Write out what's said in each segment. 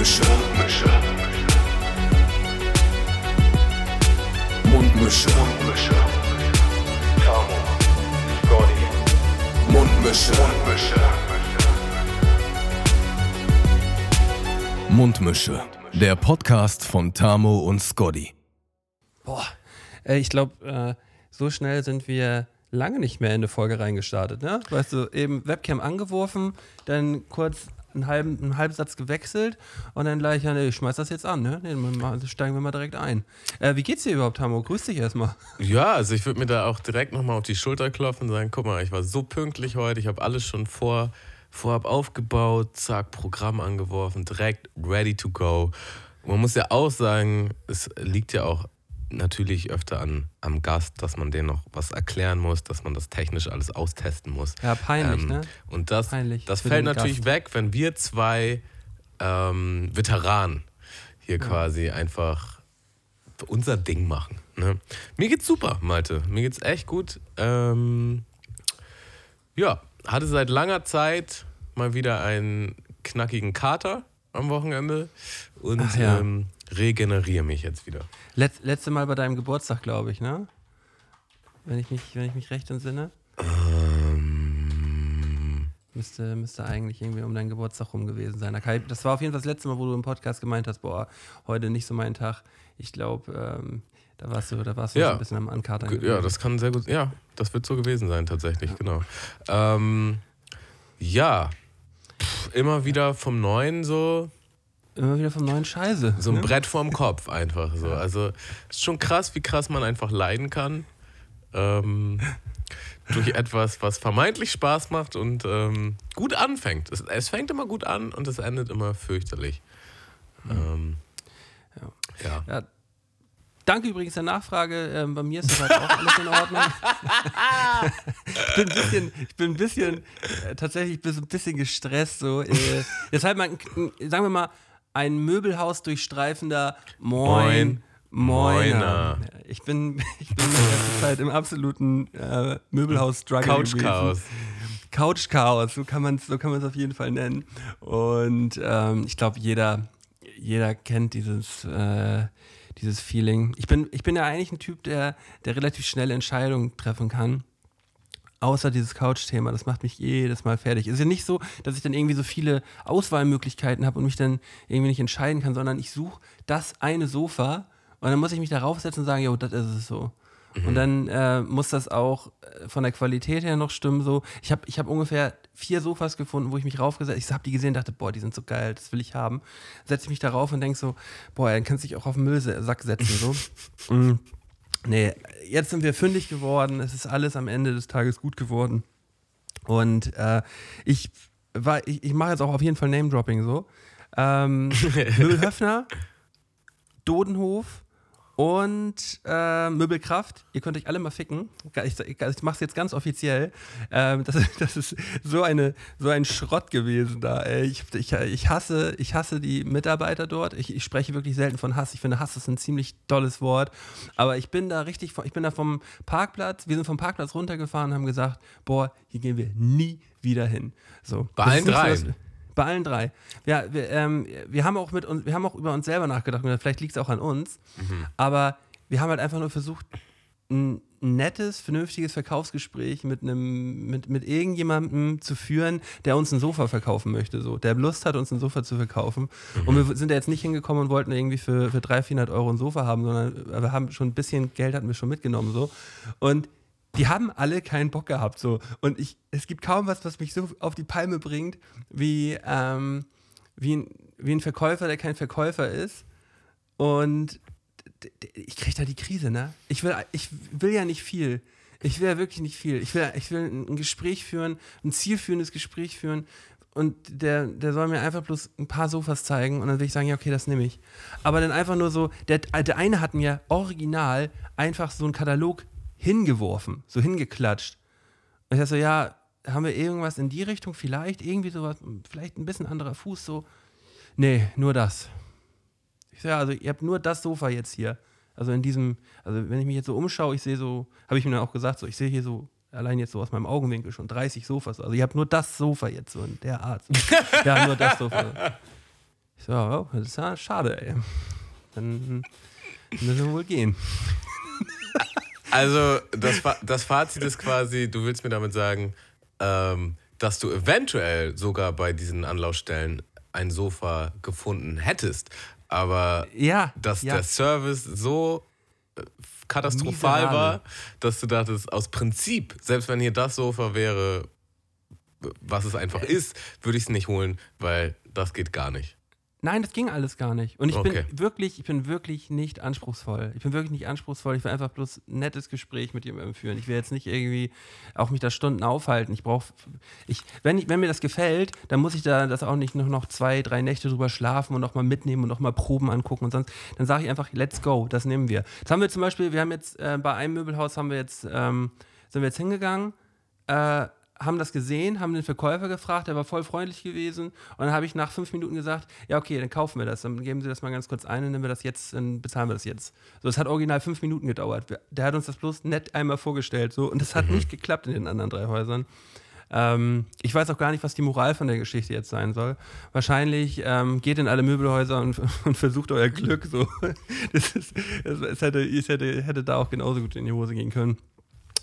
Mundmische. Mundmische. Mundmische. Tamo. Scotty. Mundmische. Mundmische. Mundmische. Der Podcast von Tamo und Scotty. Boah, ey, ich glaube, äh, so schnell sind wir lange nicht mehr in eine Folge reingestartet, ne? Weißt du, eben Webcam angeworfen, dann kurz einen halben, einen Halbsatz gewechselt und dann gleich, ja, ich schmeiß das jetzt an, ne? Nee, dann steigen wir mal direkt ein. Äh, wie geht's dir überhaupt, Tamo? Grüß dich erstmal. Ja, also ich würde mir da auch direkt nochmal auf die Schulter klopfen und sagen, guck mal, ich war so pünktlich heute, ich habe alles schon vor, vorab aufgebaut, zack, Programm angeworfen, direkt ready to go. Man muss ja auch sagen, es liegt ja auch natürlich öfter an, am Gast, dass man denen noch was erklären muss, dass man das technisch alles austesten muss. Ja, peinlich, Ähm, ne? Und das, Peinlich das fällt natürlich Gast. weg, wenn wir zwei ähm, Veteranen hier quasi einfach unser Ding machen. Ne? Mir geht's super, Malte. Mir geht's echt gut. Ähm, ja, hatte seit langer Zeit mal wieder einen knackigen Kater am Wochenende und Ach ja. ähm, regeneriere mich jetzt wieder. Letz, letzte Mal bei deinem Geburtstag, glaube ich, ne? Wenn ich mich, wenn ich mich recht entsinne. Ähm, Müsste, müsste eigentlich irgendwie um deinen Geburtstag rum gewesen sein. Das war auf jeden Fall das letzte Mal, wo du im Podcast gemeint hast, boah, heute nicht so mein Tag. Ich glaube, ähm, da warst du, da warst du Ja. ein bisschen am Ankatern. Ge- Ja, das kann sehr gut. Ja, das wird so gewesen sein, tatsächlich, genau. Ähm, ja, Pff, immer wieder vom Neuen so, Immer wieder vom neuen Scheiße. so ein ne? Brett vorm Kopf einfach so. Also, ist schon krass, wie krass man einfach leiden kann. Ähm, durch etwas, was vermeintlich Spaß macht und ähm, gut anfängt. Es, es fängt immer gut an und es endet immer fürchterlich. Ähm, ja. Ja. Danke übrigens der Nachfrage. Ähm, bei mir ist soweit auch alles in Ordnung. ich bin ein bisschen, ich bin ein bisschen äh, tatsächlich ein bisschen gestresst. So. Äh, deshalb ein- sagen wir mal, ein Möbelhaus durchstreifender Moin. Moin. Moiner. Ich bin, ich bin die ganze Zeit im absoluten äh, Möbelhaus-Struggle. Couch-Chaos. Couch-Chaos, so kann man es so kann auf jeden Fall nennen. Und ähm, ich glaube, jeder, jeder kennt dieses, äh, dieses Feeling. Ich bin, ich bin ja eigentlich ein Typ, der, der relativ schnell Entscheidungen treffen kann. Außer dieses Couch-Thema, das macht mich jedes Mal fertig. Es ist ja nicht so, dass ich dann irgendwie so viele Auswahlmöglichkeiten habe und mich dann irgendwie nicht entscheiden kann, sondern ich suche das eine Sofa und dann muss ich mich darauf setzen und sagen, jo, das ist es so. Und dann äh, muss das auch äh, von der Qualität her noch stimmen. So, ich habe ich hab ungefähr vier Sofas gefunden, wo ich mich raufgesetzt Ich habe die gesehen und dachte, boah, die sind so geil, das will ich haben. Setze ich mich darauf und denke so, boah, dann kannst du dich auch auf den Müllsack setzen. So. Mm. Nee, jetzt sind wir fündig geworden. Es ist alles am Ende des Tages gut geworden. Und äh, ich, war- ich, ich mache jetzt auch auf jeden Fall Name-Dropping so. Ähm, Müllhöfner, Dodenhof und äh, Möbelkraft. Ihr könnt euch alle mal ficken. Ich, ich, ich mache es jetzt ganz offiziell. Ähm, das, ist- das ist so, eine, so ein Schrott gewesen da. Ich, ich, ich, hasse, ich hasse die Mitarbeiter dort. Ich, ich spreche wirklich selten von Hass. Ich finde, Hass ist ein ziemlich tolles Wort. Aber ich bin da richtig, ich bin da vom Parkplatz, wir sind vom Parkplatz runtergefahren und haben gesagt, boah, hier gehen wir nie wieder hin. So. Bei allen so, dreien? dass- bei allen drei. Ja, wir, ähm, wir haben auch mit uns, wir haben auch über uns selber nachgedacht. Vielleicht liegt es auch an uns. Aber wir haben halt einfach nur versucht, ein nettes, vernünftiges Verkaufsgespräch mit einem, mit, mit irgendjemandem zu führen, der uns ein Sofa verkaufen möchte, so, der Lust hat, uns ein Sofa zu verkaufen. Und wir sind da jetzt nicht hingekommen und wollten irgendwie für, für 300, 400 Euro ein Sofa haben, sondern wir haben schon ein bisschen Geld hatten wir schon mitgenommen, so. Und die haben alle keinen Bock gehabt, so. Und ich, es gibt kaum was, was mich so auf die Palme bringt, wie, ähm, wie, ein, wie ein Verkäufer, der kein Verkäufer ist. Und ich kriege da die Krise, ne? Ich will, ich will ja nicht viel. Ich will ja wirklich nicht viel. Ich will, ich will ein Gespräch führen, ein zielführendes Gespräch führen. Und der, der soll mir einfach bloß ein paar Sofas zeigen und dann will ich sagen, ja, okay, das nehme ich. Aber dann einfach nur so, der, der eine hat mir original einfach so einen Katalog hingeworfen, so hingeklatscht. Und ich dachte so, ja, haben wir irgendwas in die Richtung vielleicht? Irgendwie sowas, vielleicht ein bisschen anderer Fuß so. Nee, nur das. Ich sage, also ihr habt nur das Sofa jetzt hier. Also in diesem, also wenn ich mich jetzt so umschaue, ich sehe so, habe ich mir dann auch gesagt, so ich sehe hier so allein jetzt so aus meinem Augenwinkel schon 30 Sofas. Also ihr habt nur das Sofa jetzt so in der Art. So. ja, nur das Sofa. Ich so, oh, das ist ja schade, ey. Dann müssen wir wohl gehen. Also, das, das Fazit ist quasi, du willst mir damit sagen, ähm, dass du eventuell sogar bei diesen Anlaufstellen ein Sofa gefunden hättest, aber Ja, dass ja. der Service so äh, katastrophal Miserabel. war, dass du dachtest, aus Prinzip, selbst wenn hier das Sofa wäre, was es einfach ist, würde ich es nicht holen, weil das geht gar nicht. Nein, das ging alles gar nicht. Und ich Okay. bin wirklich, ich bin wirklich nicht anspruchsvoll. Ich bin wirklich nicht anspruchsvoll. Ich will einfach bloß ein nettes Gespräch mit jemandem führen. Ich will jetzt nicht irgendwie auch mich da Stunden aufhalten. Ich brauche, ich, wenn, wenn mir das gefällt, dann muss ich da das auch nicht noch, noch zwei, drei Nächte drüber schlafen und nochmal mitnehmen und nochmal Proben angucken und sonst. Dann sage ich einfach, let's go, das nehmen wir. Das haben wir zum Beispiel, wir haben jetzt äh, bei einem Möbelhaus haben wir jetzt, ähm, sind wir jetzt hingegangen, äh, haben das gesehen, haben den Verkäufer gefragt, der war voll freundlich gewesen. Und dann habe ich nach fünf Minuten gesagt, ja, okay, dann kaufen wir das. Dann geben Sie das mal ganz kurz ein, dann nehmen wir das jetzt, dann bezahlen wir das jetzt. So, es hat original fünf Minuten gedauert. Der hat uns das bloß nett einmal vorgestellt. So, und das hat nicht geklappt in den anderen drei Häusern. Ähm, ich weiß auch gar nicht, was die Moral von der Geschichte jetzt sein soll. Wahrscheinlich ähm, geht in alle Möbelhäuser und, und versucht euer Glück. So. Das ist, es, hätte, es hätte, hätte da auch genauso gut in die Hose gehen können.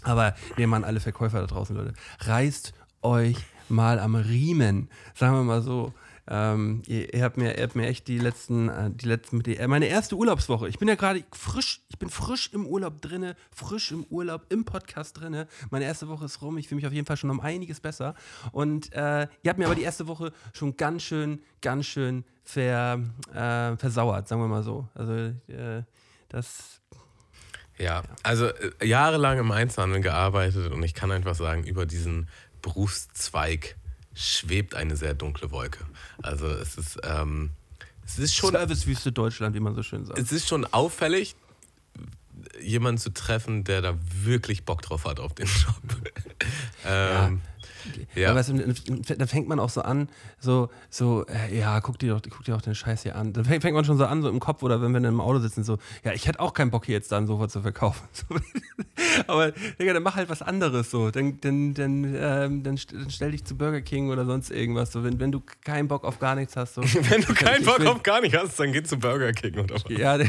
Aber nehmen an alle Verkäufer da draußen, Leute. Reißt euch mal am Riemen. Sagen wir mal so. Ähm, ihr, ihr, habt mir, ihr habt mir echt die letzten, äh, die letzten, die, meine erste Urlaubswoche. Ich bin ja gerade frisch, ich bin frisch im Urlaub drinne, frisch im Urlaub, im Podcast drinne. Meine erste Woche ist rum. Ich fühle mich auf jeden Fall schon um einiges besser. Und äh, ihr habt mir aber die erste Woche schon ganz schön, ganz schön ver, äh, versauert, sagen wir mal so. Also äh, das Ja, also äh, jahrelang im Einzelhandel gearbeitet und ich kann einfach sagen, über diesen Berufszweig schwebt eine sehr dunkle Wolke. Also es ist, ähm, es ist schon, Servicewüste Deutschland, wie man so schön sagt. es ist schon auffällig, jemanden zu treffen, der da wirklich Bock drauf hat auf den Job. ähm, ja. Aber weißt du, da fängt man auch so an, so, so äh, ja, guck dir, doch, guck dir doch den Scheiß hier an. Dann fängt, fängt man schon so an, so im Kopf oder wenn wir dann im Auto sitzen, so, ja, ich hätte auch keinen Bock, hier jetzt da ein Sofa zu verkaufen. Aber, Digga, dann mach halt was anderes so. Dann, dann, dann, ähm, dann, st- dann stell dich zu Burger King oder sonst irgendwas. So, wenn, wenn du keinen Bock auf gar nichts hast. So. Wenn du keinen Ich Bock will- auf gar nicht hast, dann geh zu Burger King oder was. Ja,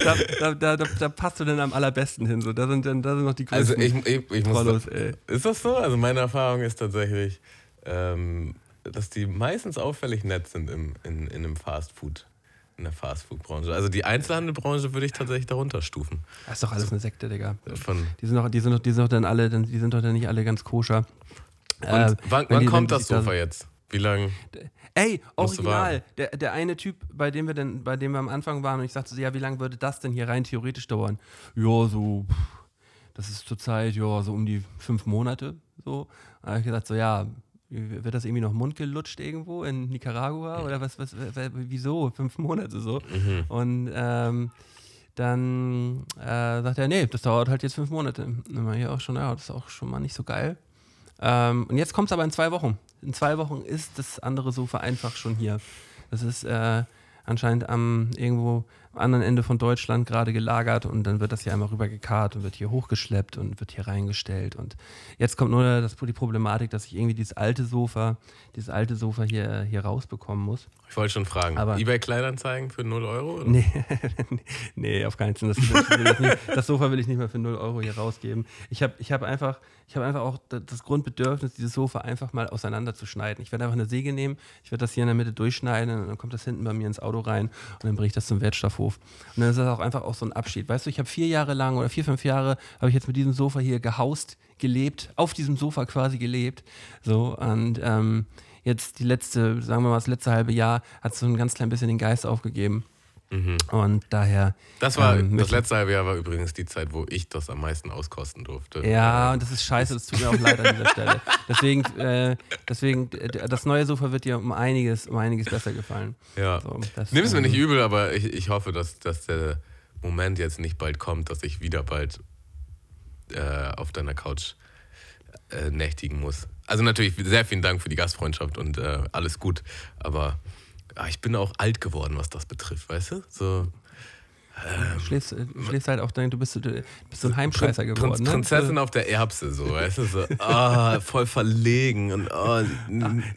da, da, da, da, passt du dann am allerbesten hin. So. Da, sind, dann, da sind noch die Also größten ich, ich, ich muss Trollos, ey. Ist das so? Also meine Erfahrung ist tatsächlich, ähm, dass die meistens auffällig nett sind im, in, in einem Fast Food, in der Fastfood-Branche. Also die Einzelhandelbranche würde ich tatsächlich darunter stufen. Das ist doch alles eine Sekte, Digga. Von, Die sind doch, die sind doch, die sind doch dann alle, die sind doch dann nicht alle ganz koscher. und Äh, wann, wann kommt das die da- Sofa jetzt? Wie lange? Ey, original. Der, der eine Typ, bei dem wir denn, bei dem wir am Anfang waren und ich sagte so, ja, wie lange würde das denn hier rein theoretisch dauern? Ja, so, pff, das ist zurzeit, ja, so um die fünf Monate. So. Da habe ich gesagt, so, ja, wird das irgendwie noch mundgelutscht irgendwo in Nicaragua? Oder was, was, wieso? Fünf Monate so. Und ähm, dann äh, sagt er, nee, das dauert halt jetzt fünf Monate. Und dann war ich auch schon, ja, das ist auch schon mal nicht so geil. Ähm, und jetzt kommt es aber in zwei Wochen. In zwei Wochen ist das andere Sofa einfach schon hier. Das ist äh, anscheinend am irgendwo am anderen Ende von Deutschland gerade gelagert und dann wird das hier einmal rübergekarrt und wird hier hochgeschleppt und wird hier reingestellt. Und jetzt kommt nur das, die Problematik, dass ich irgendwie dieses alte Sofa, dieses alte Sofa hier, hier rausbekommen muss. Ich wollte schon fragen. Aber- eBay Kleinanzeigen für 0 Euro? Oder? Nee, nee, auf keinen Fall. Das, nicht, das Sofa will ich nicht mehr für 0 Euro hier rausgeben. Ich habe ich hab einfach, ich hab einfach auch da- das Grundbedürfnis, dieses Sofa einfach mal auseinanderzuschneiden. Ich werde einfach eine Säge nehmen, ich werde das hier in der Mitte durchschneiden und dann kommt das hinten bei mir ins Auto rein und dann bringe ich das zum Wertstoffhof. Und dann ist das auch einfach auch so ein Abschied. Weißt du, ich habe vier Jahre lang oder vier, fünf Jahre habe ich jetzt mit diesem Sofa hier gehaust, gelebt, auf diesem Sofa quasi gelebt. So, und ähm, jetzt die letzte, sagen wir mal, das letzte halbe Jahr hat so ein ganz klein bisschen den Geist aufgegeben. Und daher. Das war ähm, das letzte halbe Jahr war übrigens die Zeit, wo ich das am meisten auskosten durfte. Ja, und das ist scheiße, das tut mir auch leid an dieser Stelle. Deswegen, äh, deswegen, das neue Sofa wird dir um einiges, um einiges besser gefallen. Ja. So, Nimm es mir ähm, nicht übel, aber ich, ich hoffe, dass, dass der Moment jetzt nicht bald kommt, dass ich wieder bald äh, auf deiner Couch äh, nächtigen muss. Also natürlich sehr vielen Dank für die Gastfreundschaft und äh, alles gut, aber ich bin auch alt geworden, was das betrifft, weißt du? So, Du schläfst, äh, schläfst halt auch, dein- du bist, du bist so ein Heimscheißer geworden. Ne? Prinzessin auf der Erbse, so, weißt du, so, ah, voll verlegen und oh,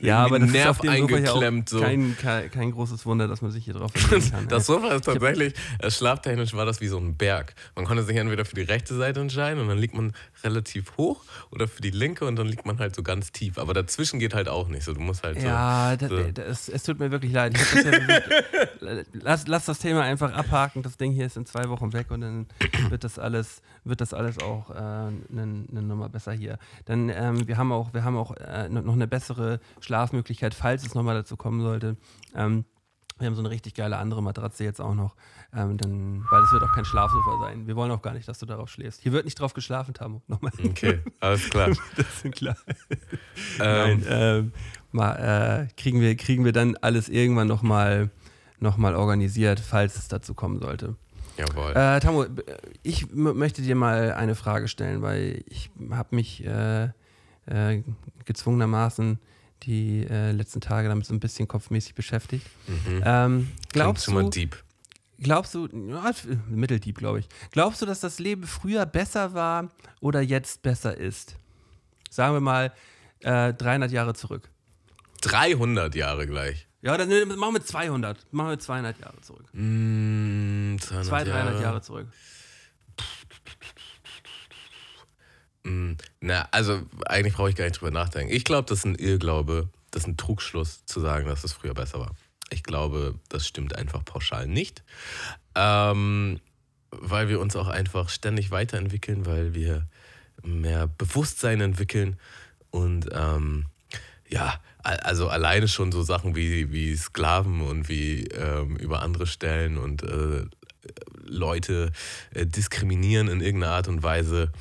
Ja, aber das ist Nerv auf dem Sofa ja auch eingeklemmt. So. kein, kein, kein großes Wunder, dass man sich hier drauf kann. Das. Sofa ist tatsächlich, äh, schlaftechnisch war das wie so ein Berg. Man konnte sich entweder für die rechte Seite entscheiden und dann liegt man relativ hoch oder für die linke und dann liegt man halt so ganz tief. Aber dazwischen geht halt auch nicht so. Du musst halt Ja, so. das, so. es tut mir wirklich leid. Ja wirklich, lass, lass das Thema einfach abhaken. Das Ding hier ist in zwei Wochen weg und dann wird das alles, wird das alles auch äh, eine ne Nummer besser hier. Dann ähm, wir haben auch, wir haben auch äh, noch eine bessere Schlafmöglichkeit, falls es nochmal dazu kommen sollte. Ähm, wir haben so eine richtig geile andere Matratze jetzt auch noch. Ähm, dann, weil es wird auch kein Schlafsofa sein. Wir wollen auch gar nicht, dass du darauf schläfst. Hier wird nicht drauf geschlafen, Tamu. Nochmal. Okay, alles klar. Das ist klar. ähm, Nein, ähm, mal, äh, kriegen, wir, kriegen wir dann alles irgendwann nochmal noch mal organisiert, falls es dazu kommen sollte. jawohl. Äh, Tamu, ich möchte dir mal eine Frage stellen, weil ich habe mich äh, äh, gezwungenermaßen die äh, letzten Tage damit so ein bisschen kopfmäßig beschäftigt. mhm. Ähm, Klingt glaubst mal du, deep. glaubst du, ja, mitteldieb, glaube ich, glaubst du, dass das Leben früher besser war oder jetzt besser ist? Sagen wir mal äh, 300 Jahre zurück. 300 Jahre gleich. Ja, dann ne, machen wir 200. Machen wir 200 Jahre zurück. Mm, 200 200, 300 Jahre zurück. Mm, Na, also eigentlich brauche ich gar nicht drüber nachdenken. Ich glaube, das ist ein Irrglaube, das ist ein Trugschluss zu sagen, dass es früher besser war. Ich glaube, das stimmt einfach pauschal nicht. Ähm, weil wir uns auch einfach ständig weiterentwickeln, weil wir mehr Bewusstsein entwickeln und ähm, ja, also alleine schon so Sachen wie, wie Sklaven und wie ähm, über andere stellen und äh, Leute äh, diskriminieren in irgendeiner Art und Weise.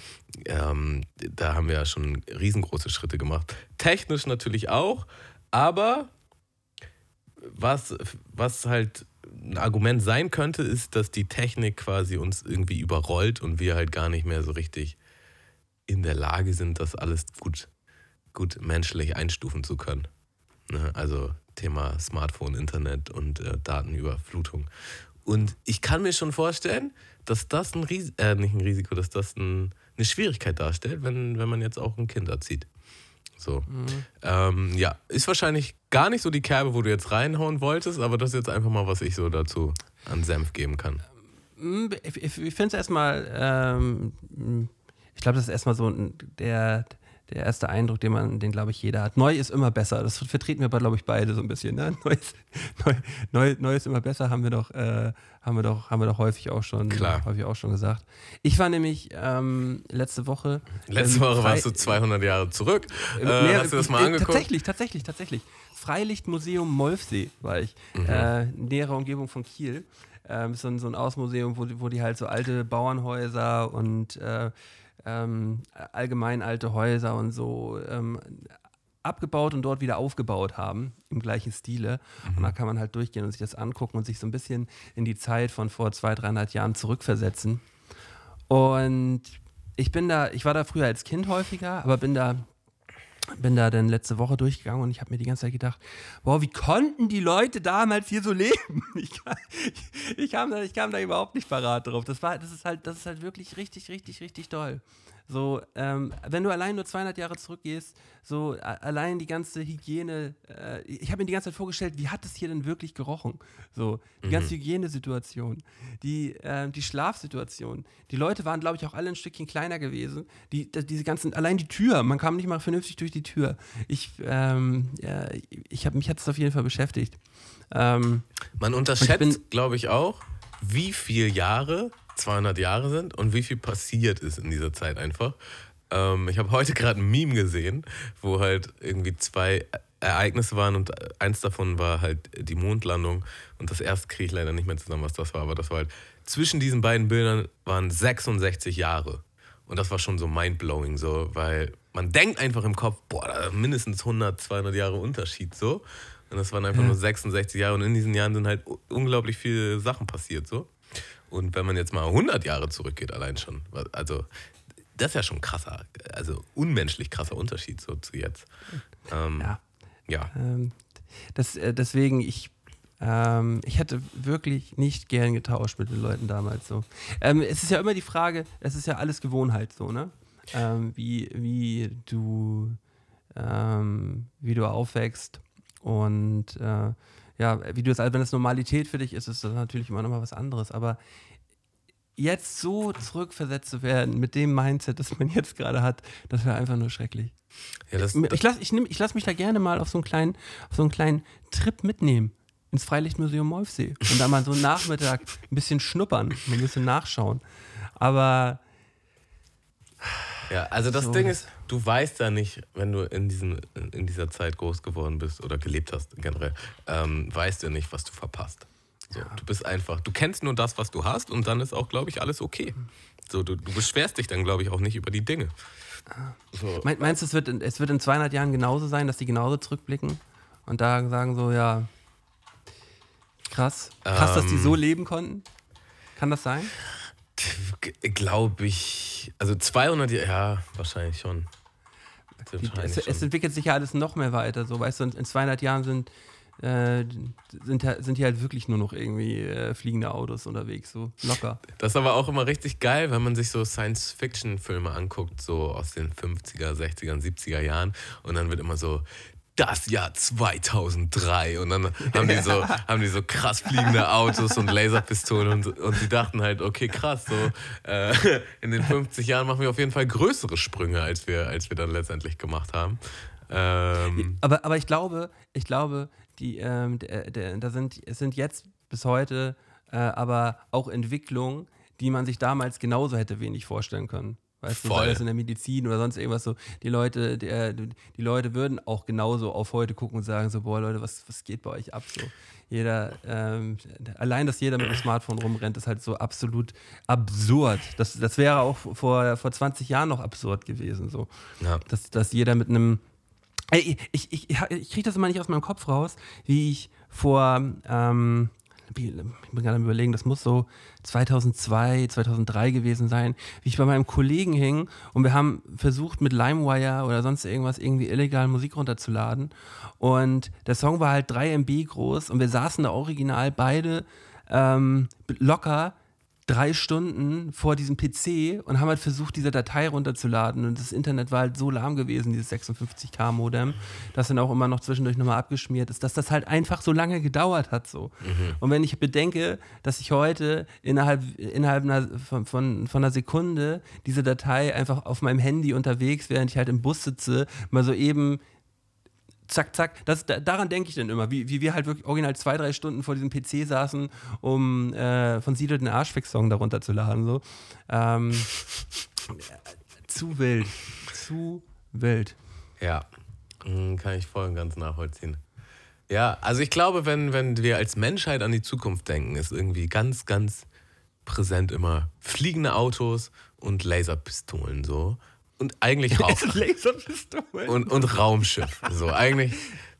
Ähm, da haben wir ja schon riesengroße Schritte gemacht. Technisch natürlich auch, aber was, was halt ein Argument sein könnte, ist, dass die Technik quasi uns irgendwie überrollt und wir halt gar nicht mehr so richtig in der Lage sind, das alles gut, gut menschlich einstufen zu können. Ne? Also Thema Smartphone, Internet und äh, Datenüberflutung. Und ich kann mir schon vorstellen, dass das ein Ris äh, nicht ein Risiko, dass das ein, eine Schwierigkeit darstellt, wenn, wenn man jetzt auch ein Kind erzieht. So. Ähm, ja, ist wahrscheinlich gar nicht so die Kerbe, wo du jetzt reinhauen wolltest, aber das ist jetzt einfach mal, was ich so dazu an Senf geben kann. Mm, Ich, ich, finde es erstmal, ähm, ich glaube, das ist erstmal so ein- der, der erste Eindruck, den man, den glaube ich jeder hat. Neu ist immer besser. Das vertreten wir, glaube ich, beide so ein bisschen. Ne? Neu, ist, neu, neu, neu ist immer besser, haben wir doch, äh, haben wir doch, haben wir doch häufig auch schon, Klar. häufig auch schon gesagt. Ich war nämlich ähm, letzte Woche. Letzte ähm, Woche warst du 200 Jahre zurück. Äh, Nee, hast du das mal äh, angeguckt? Tatsächlich, tatsächlich, tatsächlich. Freilichtmuseum Molfsee war ich. Mhm. Äh, nähere Umgebung von Kiel. Ähm, so, ein, so ein Ausmuseum, wo, die- wo die halt so alte Bauernhäuser und äh, ähm, allgemein alte Häuser und so ähm, abgebaut und dort wieder aufgebaut haben, im gleichen Stile. Und da kann man halt durchgehen und sich das angucken und sich so ein bisschen in die Zeit von vor 200, 300 Jahren zurückversetzen. Und ich bin da, ich war da früher als Kind häufiger, aber bin da, bin da dann letzte Woche durchgegangen und ich habe mir die ganze Zeit gedacht, boah, wie konnten die Leute damals hier so leben? Ich, kam- ich, ich, kam, da, ich kam da überhaupt nicht parat drauf. Das war, das ist halt, das ist halt wirklich richtig, richtig, richtig toll. So, ähm, wenn du allein nur 200 Jahre zurückgehst, so allein die ganze Hygiene, äh, ich habe mir die ganze Zeit vorgestellt, wie hat es hier denn wirklich gerochen? So, die ganze Hygienesituation, die, äh, die Schlafsituation. Die Leute waren, glaube ich, auch alle ein Stückchen kleiner gewesen. Die, da- diese ganzen, allein die Tür, man kam nicht mal vernünftig durch die Tür. Ich, ähm, ja, ich habe mich hat es auf jeden Fall beschäftigt. Ähm, Man unterschätzt, glaube ich, auch, wie viele Jahre 200 Jahre sind und wie viel passiert ist in dieser Zeit einfach. Ähm, ich habe heute gerade ein Meme gesehen, wo halt irgendwie zwei Ereignisse waren und eins davon war halt die Mondlandung und das erste kriege ich leider nicht mehr zusammen, was das war, aber das war halt zwischen diesen beiden Bildern waren 66 Jahre. Und das war schon so mindblowing, so, weil man denkt einfach im Kopf, boah, da mindestens 100, 200 Jahre Unterschied, so. Und das waren einfach nur 66 Jahre und in diesen Jahren sind halt unglaublich viele Sachen passiert, so. Und wenn man jetzt mal 100 Jahre zurückgeht, allein schon, also, das ist ja schon krasser, also unmenschlich krasser Unterschied so zu jetzt. Ähm, ja. ja. Ähm, das, äh, deswegen, ich, Ähm, ich hätte wirklich nicht gern getauscht mit den Leuten damals so. Ähm, es ist ja immer die Frage, es ist ja alles Gewohnheit so, ne? Ähm, wie, wie du ähm, wie du aufwächst und äh, ja, wie du es, wenn es Normalität für dich ist, ist das natürlich immer noch mal was anderes. Aber jetzt so zurückversetzt zu werden mit dem Mindset, das man jetzt gerade hat, das wäre einfach nur schrecklich. Ja, das, Ich lasse ich nehm, ich lass mich da gerne mal auf so einen kleinen, auf so einen kleinen Trip mitnehmen ins Freilichtmuseum Molfsee und da mal so einen Nachmittag ein bisschen schnuppern, ein bisschen nachschauen. Aber Ja, also das So. Ding ist, du weißt ja nicht, wenn du in, diesem, in dieser Zeit groß geworden bist oder gelebt hast generell, ähm, weißt du ja nicht, was du verpasst. So, Du bist einfach, du kennst nur das, was du hast und dann ist auch, glaube ich, alles okay. So, du, du beschwerst dich dann, glaube ich, auch nicht über die Dinge. So. mein, meinst du, es wird, in, es wird in 200 Jahren genauso sein, dass die genauso zurückblicken und da sagen so, ja, krass, krass, dass die Ähm. so leben konnten? Kann das sein? Glaube ich, also 200 Jahre, ja, wahrscheinlich schon. Wahrscheinlich es, es schon. entwickelt sich ja alles noch mehr weiter. So, weißt du, in in 200 Jahren sind, äh, sind, sind hier halt wirklich nur noch irgendwie äh, fliegende Autos unterwegs, so locker. Das ist aber auch immer richtig geil, wenn man sich so Science-Fiction-Filme anguckt, so aus den 50er, 60er, 70er Jahren. Und dann wird immer so, das Jahr 2003. Und dann haben die so, haben die so krass fliegende Autos und Laserpistolen. Und, und die dachten halt, okay, krass, so äh, in den 50 Jahren machen wir auf jeden Fall größere Sprünge, als wir, als wir dann letztendlich gemacht haben. Ähm, Aber, aber ich glaube, ich glaube, die, ähm, der, da sind, es sind jetzt bis heute äh, aber auch Entwicklungen, die man sich damals genauso hätte wenig vorstellen können. Weißt du, Voll. sei es in der Medizin oder sonst irgendwas so. Die Leute, der, die Leute würden auch genauso auf heute gucken und sagen so, boah Leute, was, was geht bei euch ab so? Jeder, ähm, allein, dass jeder mit dem Smartphone rumrennt, ist halt so absolut absurd. Das, das wäre auch vor, vor 20 Jahren noch absurd gewesen so ja. dass, dass jeder mit einem. Ich, ich, ich, ich kriege das immer nicht aus meinem Kopf raus, wie ich vor. Ähm, ich bin gerade am Überlegen, das muss so 2002, 2003 gewesen sein, wie ich bei meinem Kollegen hing und wir haben versucht mit LimeWire oder sonst irgendwas irgendwie illegal Musik runterzuladen. Und der Song war halt 3 MB groß und wir saßen da original beide ähm, locker drei Stunden vor diesem PC und haben halt versucht, diese Datei runterzuladen. Und das Internet war halt so lahm gewesen, dieses 56K-Modem, das dann auch immer noch zwischendurch nochmal abgeschmiert ist, dass das halt einfach so lange gedauert hat. So. Und wenn ich bedenke, dass ich heute innerhalb, innerhalb einer, von, von, von einer Sekunde diese Datei einfach auf meinem Handy unterwegs, während ich halt im Bus sitze, mal so eben zack, zack. Das, da, daran denke ich dann immer, wie, wie wir halt wirklich original zwei, drei Stunden vor diesem PC saßen, um äh, von Sido den Arschfix-Song darunter zu laden. So. Ähm, zu wild. Zu wild. Ja, Mm, kann ich voll und ganz nachvollziehen. Ja, also ich glaube, wenn, wenn wir als Menschheit an die Zukunft denken, ist irgendwie ganz, ganz präsent immer fliegende Autos und Laserpistolen so. Und eigentlich Raum Laserpistolen. und, und Raumschiff. So, eigentlich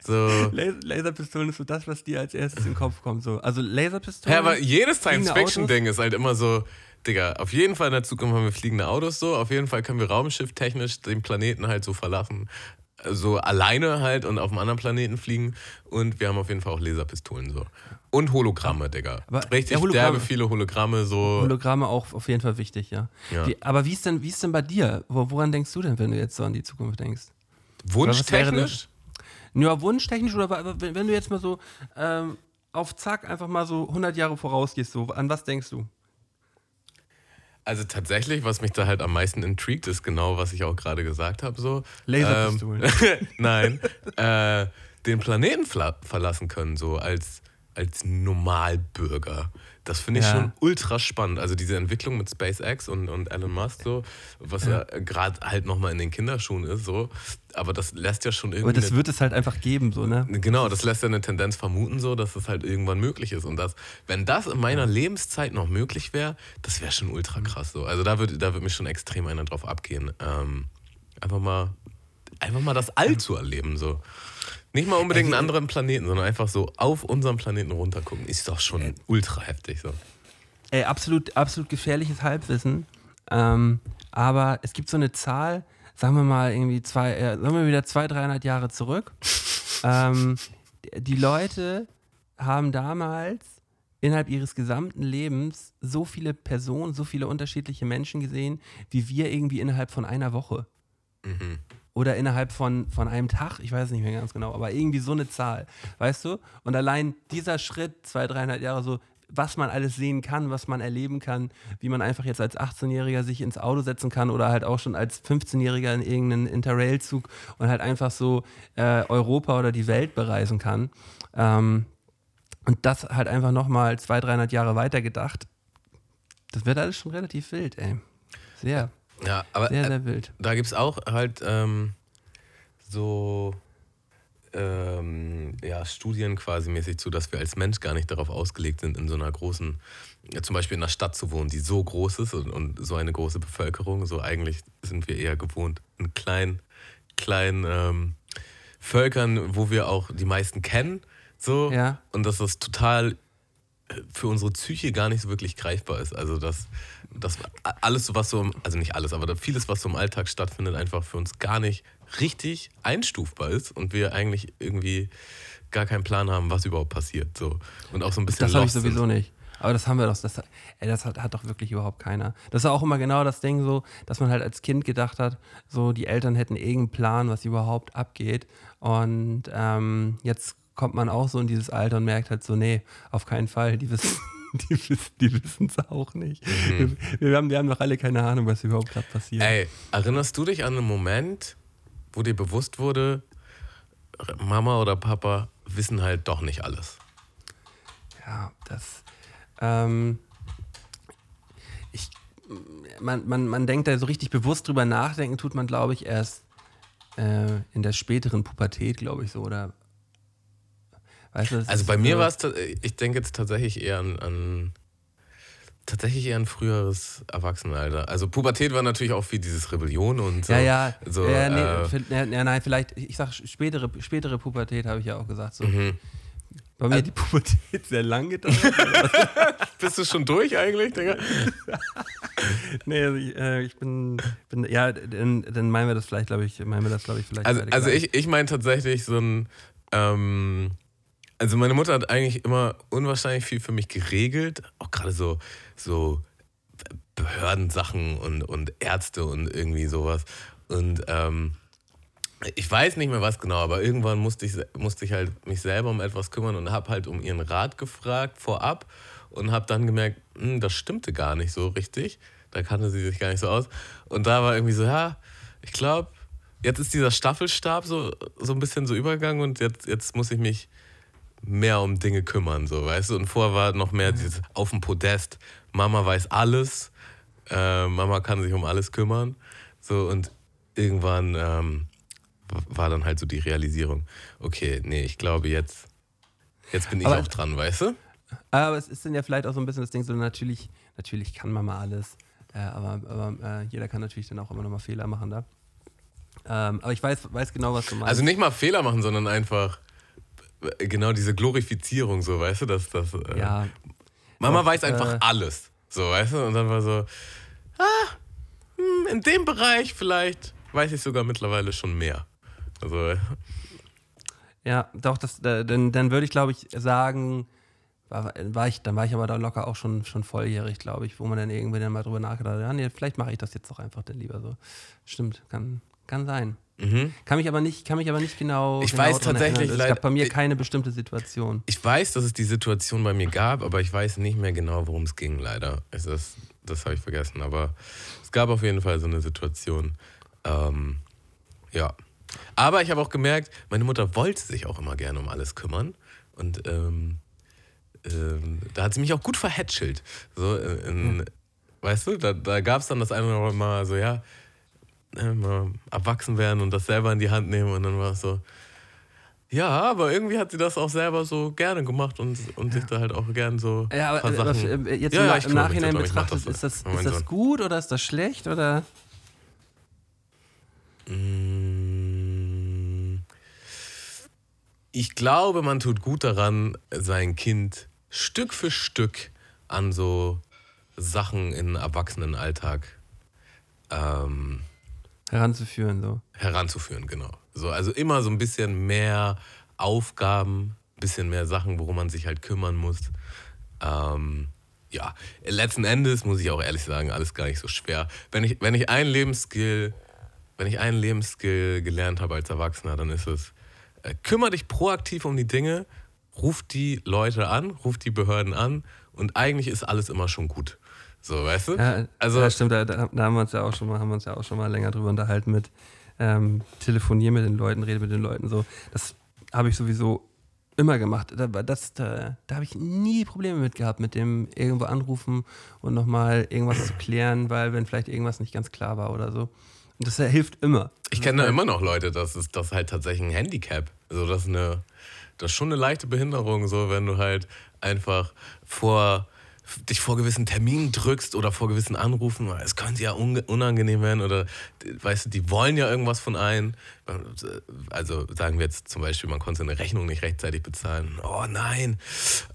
so. Las Laserpistolen ist so das, was dir als erstes in den Kopf kommt. So. Also Laserpistolen. Ja, aber jedes Science-Fiction-Ding ist halt immer so, Digga, auf jeden Fall in der Zukunft haben wir fliegende Autos so, auf jeden Fall können wir raumschifftechnisch den Planeten halt so verlassen. So alleine halt und auf einem anderen Planeten fliegen. Und wir haben auf jeden Fall auch Laserpistolen so. Und Hologramme, Digga. Aber- Richtig ja, Hologramme. derbe viele Hologramme so. Hologramme auch auf jeden Fall wichtig, ja. Ja. Wie, aber wie ist denn, wie ist denn bei dir? Wo, woran denkst du denn, wenn du jetzt so an die Zukunft denkst? Wunschtechnisch? Ja, wunschtechnisch oder wenn, wenn du jetzt mal so ähm, auf Zack einfach mal so 100 Jahre vorausgehst, so, an was denkst du? Also tatsächlich, was mich da halt am meisten intrigued, ist genau, was ich auch gerade gesagt habe. So. Laserpistolen. Ähm, nein, äh, den Planeten verlassen können, so als, als Normalbürger. Das finde ich Ja. schon ultra spannend. Also diese Entwicklung mit SpaceX und, und Elon Musk, so, was ja, gerade halt nochmal in den Kinderschuhen ist, so. Aber das lässt ja schon Aber irgendwie. das eine- wird es halt einfach geben, so, ne? Genau, das lässt ja eine Tendenz vermuten, so, dass es halt irgendwann möglich ist. Und das, wenn das in meiner Lebenszeit noch möglich wäre, das wäre schon ultra krass. So. Also da würde da würd mich schon extrem einer drauf abgehen. Ähm, einfach mal, einfach mal das All zu erleben. So. Nicht mal unbedingt einen anderen Planeten, sondern einfach so auf unserem Planeten runtergucken. Ist doch schon ultra heftig. So. Ey, absolut, absolut gefährliches Halbwissen. Ähm, aber es gibt so eine Zahl, sagen wir mal irgendwie zwei, äh, sagen wir wieder zwei, 300 Jahre zurück. ähm, die Leute haben damals innerhalb ihres gesamten Lebens so viele Personen, so viele unterschiedliche Menschen gesehen, wie wir irgendwie innerhalb von einer Woche. Mhm. Oder innerhalb von, von einem Tag, ich weiß nicht mehr ganz genau, aber irgendwie so eine Zahl, weißt du? Und allein dieser Schritt, zwei, dreieinhalb Jahre so, was man alles sehen kann, was man erleben kann, wie man einfach jetzt als 18-Jähriger sich ins Auto setzen kann oder halt auch schon als 15-Jähriger in irgendeinen Interrail-Zug und halt einfach so äh, Europa oder die Welt bereisen kann. Ähm, und das halt einfach nochmal zwei, 300 Jahre weiter gedacht. Das wird alles schon relativ wild, ey. Sehr, Ja, aber sehr, äh, sehr wild. da gibt es auch halt ähm, so ähm, ja, Studien quasi mäßig zu, dass wir als Mensch gar nicht darauf ausgelegt sind, in so einer großen, ja, zum Beispiel in einer Stadt zu wohnen, die so groß ist und, und so eine große Bevölkerung. So eigentlich sind wir eher gewohnt, in kleinen, kleinen ähm, Völkern, wo wir auch die meisten kennen. So, Ja. und dass das total für unsere Psyche gar nicht so wirklich greifbar ist. Also dass, dass alles, was so, also nicht alles, aber vieles, was so im Alltag stattfindet, einfach für uns gar nicht richtig einstufbar ist und wir eigentlich irgendwie gar keinen Plan haben, was überhaupt passiert. So. Und auch so ein bisschen Das habe ich sowieso sind. nicht. Aber das haben wir doch. Das, ey, das hat, hat doch wirklich überhaupt keiner. Das ist auch immer genau das Ding so, dass man halt als Kind gedacht hat, so die Eltern hätten irgendeinen Plan, was überhaupt abgeht. Und ähm, jetzt kommt man auch so in dieses Alter und merkt halt so, nee, auf keinen Fall. Die wissen die wissen die wissen's auch nicht. Mhm. Wir, wir, haben, wir haben doch alle keine Ahnung, was überhaupt gerade passiert. Ey, erinnerst du dich an einen Moment, wo dir bewusst wurde, Mama oder Papa wissen halt doch nicht alles? Ja, das. Ähm, ich, man, man, man denkt da so richtig bewusst drüber nachdenken, tut man, glaube ich, erst äh, in der späteren Pubertät, glaube ich, so. Oder. Weißt du, Also bei mir war es, ich denke jetzt tatsächlich eher an, an tatsächlich eher ein früheres Erwachsenenalter. Also Pubertät war natürlich auch wie dieses Rebellion und so. Ja, ja. So, ja, nee, äh, ja, nein, vielleicht, ich sag spätere, spätere Pubertät, habe ich ja auch gesagt. So. mhm. Bei mir hat die Pubertät sehr lang gedauert. Bist du schon durch eigentlich, Digga? nee, also ich, äh, ich bin, bin, ja, dann, dann meinen wir das vielleicht, glaube ich, meinen wir das, glaube ich, vielleicht. Also, also ich, ich meine tatsächlich so ein, ähm, also meine Mutter hat eigentlich immer unwahrscheinlich viel für mich geregelt, auch gerade so, so Behördensachen und, und Ärzte und irgendwie sowas. Und ähm, ich weiß nicht mehr was genau, aber irgendwann musste ich, musste ich halt mich selber um etwas kümmern und habe halt um ihren Rat gefragt vorab und habe dann gemerkt, hm, das stimmte gar nicht so richtig. Da kannte sie sich gar nicht so aus. Und da war irgendwie so, ja, ich glaube, jetzt ist dieser Staffelstab so, so ein bisschen so übergegangen und jetzt, jetzt muss ich mich mehr um Dinge kümmern, so, weißt du? Und vorher war noch mehr dieses auf dem Podest, Mama weiß alles, äh, Mama kann sich um alles kümmern, so, und irgendwann ähm, war dann halt so die Realisierung, okay, nee, ich glaube jetzt, jetzt bin ich Aber- auch dran, weißt du? Aber es ist dann ja vielleicht auch so ein bisschen das Ding, so natürlich, natürlich kann man mal alles, äh, aber, aber äh, jeder kann natürlich dann auch immer noch mal Fehler machen da. Ähm, aber ich weiß, weiß genau, was du meinst. Also nicht mal Fehler machen, sondern einfach genau diese Glorifizierung, so, weißt du, dass das. Äh, ja, Mama Doch, weiß einfach äh, alles. So, weißt du? Und dann war so, ah, hm, in dem Bereich vielleicht weiß ich sogar mittlerweile schon mehr. Also, ja, doch, das, äh, dann, dann würde ich, glaube ich, sagen, war, war ich, dann war ich aber da locker auch schon, schon volljährig, glaube ich, wo man dann irgendwie dann mal drüber nachgedacht hat, ja, nee, vielleicht mache ich das jetzt doch einfach dann lieber so. Stimmt, kann, kann sein. Mhm. Kann mich aber nicht, kann mich aber nicht genau. Ich genau weiß tatsächlich erinnern. Es gab bei mir keine bestimmte Situation. ich weiß, dass es die Situation bei mir gab, aber ich weiß nicht mehr genau, worum es ging, leider. Es ist, das habe ich vergessen. Aber es gab auf jeden Fall so eine Situation. Ähm, ja. Aber ich habe auch gemerkt, meine Mutter wollte sich auch immer gerne um alles kümmern. Und ähm, ähm, da hat sie mich auch gut verhätschelt. So, äh, in, Weißt du, da, da gab es dann das eine oder andere Mal so, ja, äh, mal erwachsen werden und das selber in die Hand nehmen. Und dann war es so, ja, aber irgendwie hat sie das auch selber so gerne gemacht und, und sich da halt auch gern so Ja, aber, aber Sachen. äh, jetzt Ja, im, ja, im Nachhinein betrachtet, das ist das, ist das gut oder ist das schlecht? Oder? Mm, Ich glaube, man tut gut daran, sein Kind Stück für Stück an so Sachen im Erwachsenenalltag ähm, Heranzuführen, so. heranzuführen, genau. So, also immer so ein bisschen mehr Aufgaben bisschen mehr Sachen, worum man sich halt kümmern muss. Ähm, ja, letzten Endes muss ich auch ehrlich sagen, alles gar nicht so schwer. Wenn ich, wenn ich einen Lebensskill, wenn ich einen Lebensskill gelernt habe als Erwachsener, dann ist es, äh, kümmere dich proaktiv um die Dinge, ruf die Leute an, ruf die Behörden an und eigentlich ist alles immer schon gut. So, weißt du? Ja, also, ja, stimmt, da, da haben wir uns ja auch schon mal, haben wir uns ja auch schon mal länger drüber unterhalten mit ähm, telefonieren mit den Leuten, rede mit den Leuten so. Das habe ich sowieso immer gemacht. Da, das, da, da habe ich nie Probleme mit gehabt, mit dem irgendwo anrufen und nochmal irgendwas zu klären, weil wenn vielleicht irgendwas nicht ganz klar war oder so. Und das hilft immer. Ich kenne da immer noch Leute, das ist das ist halt tatsächlich ein Handicap. Also das ist eine, das ist schon eine leichte Behinderung, so wenn du halt einfach vor dich vor gewissen Terminen drückst oder vor gewissen Anrufen, es könnte ja unangenehm werden oder weißt du, die wollen ja irgendwas von einem. Also sagen wir jetzt zum Beispiel, man konnte eine Rechnung nicht rechtzeitig bezahlen. Oh nein,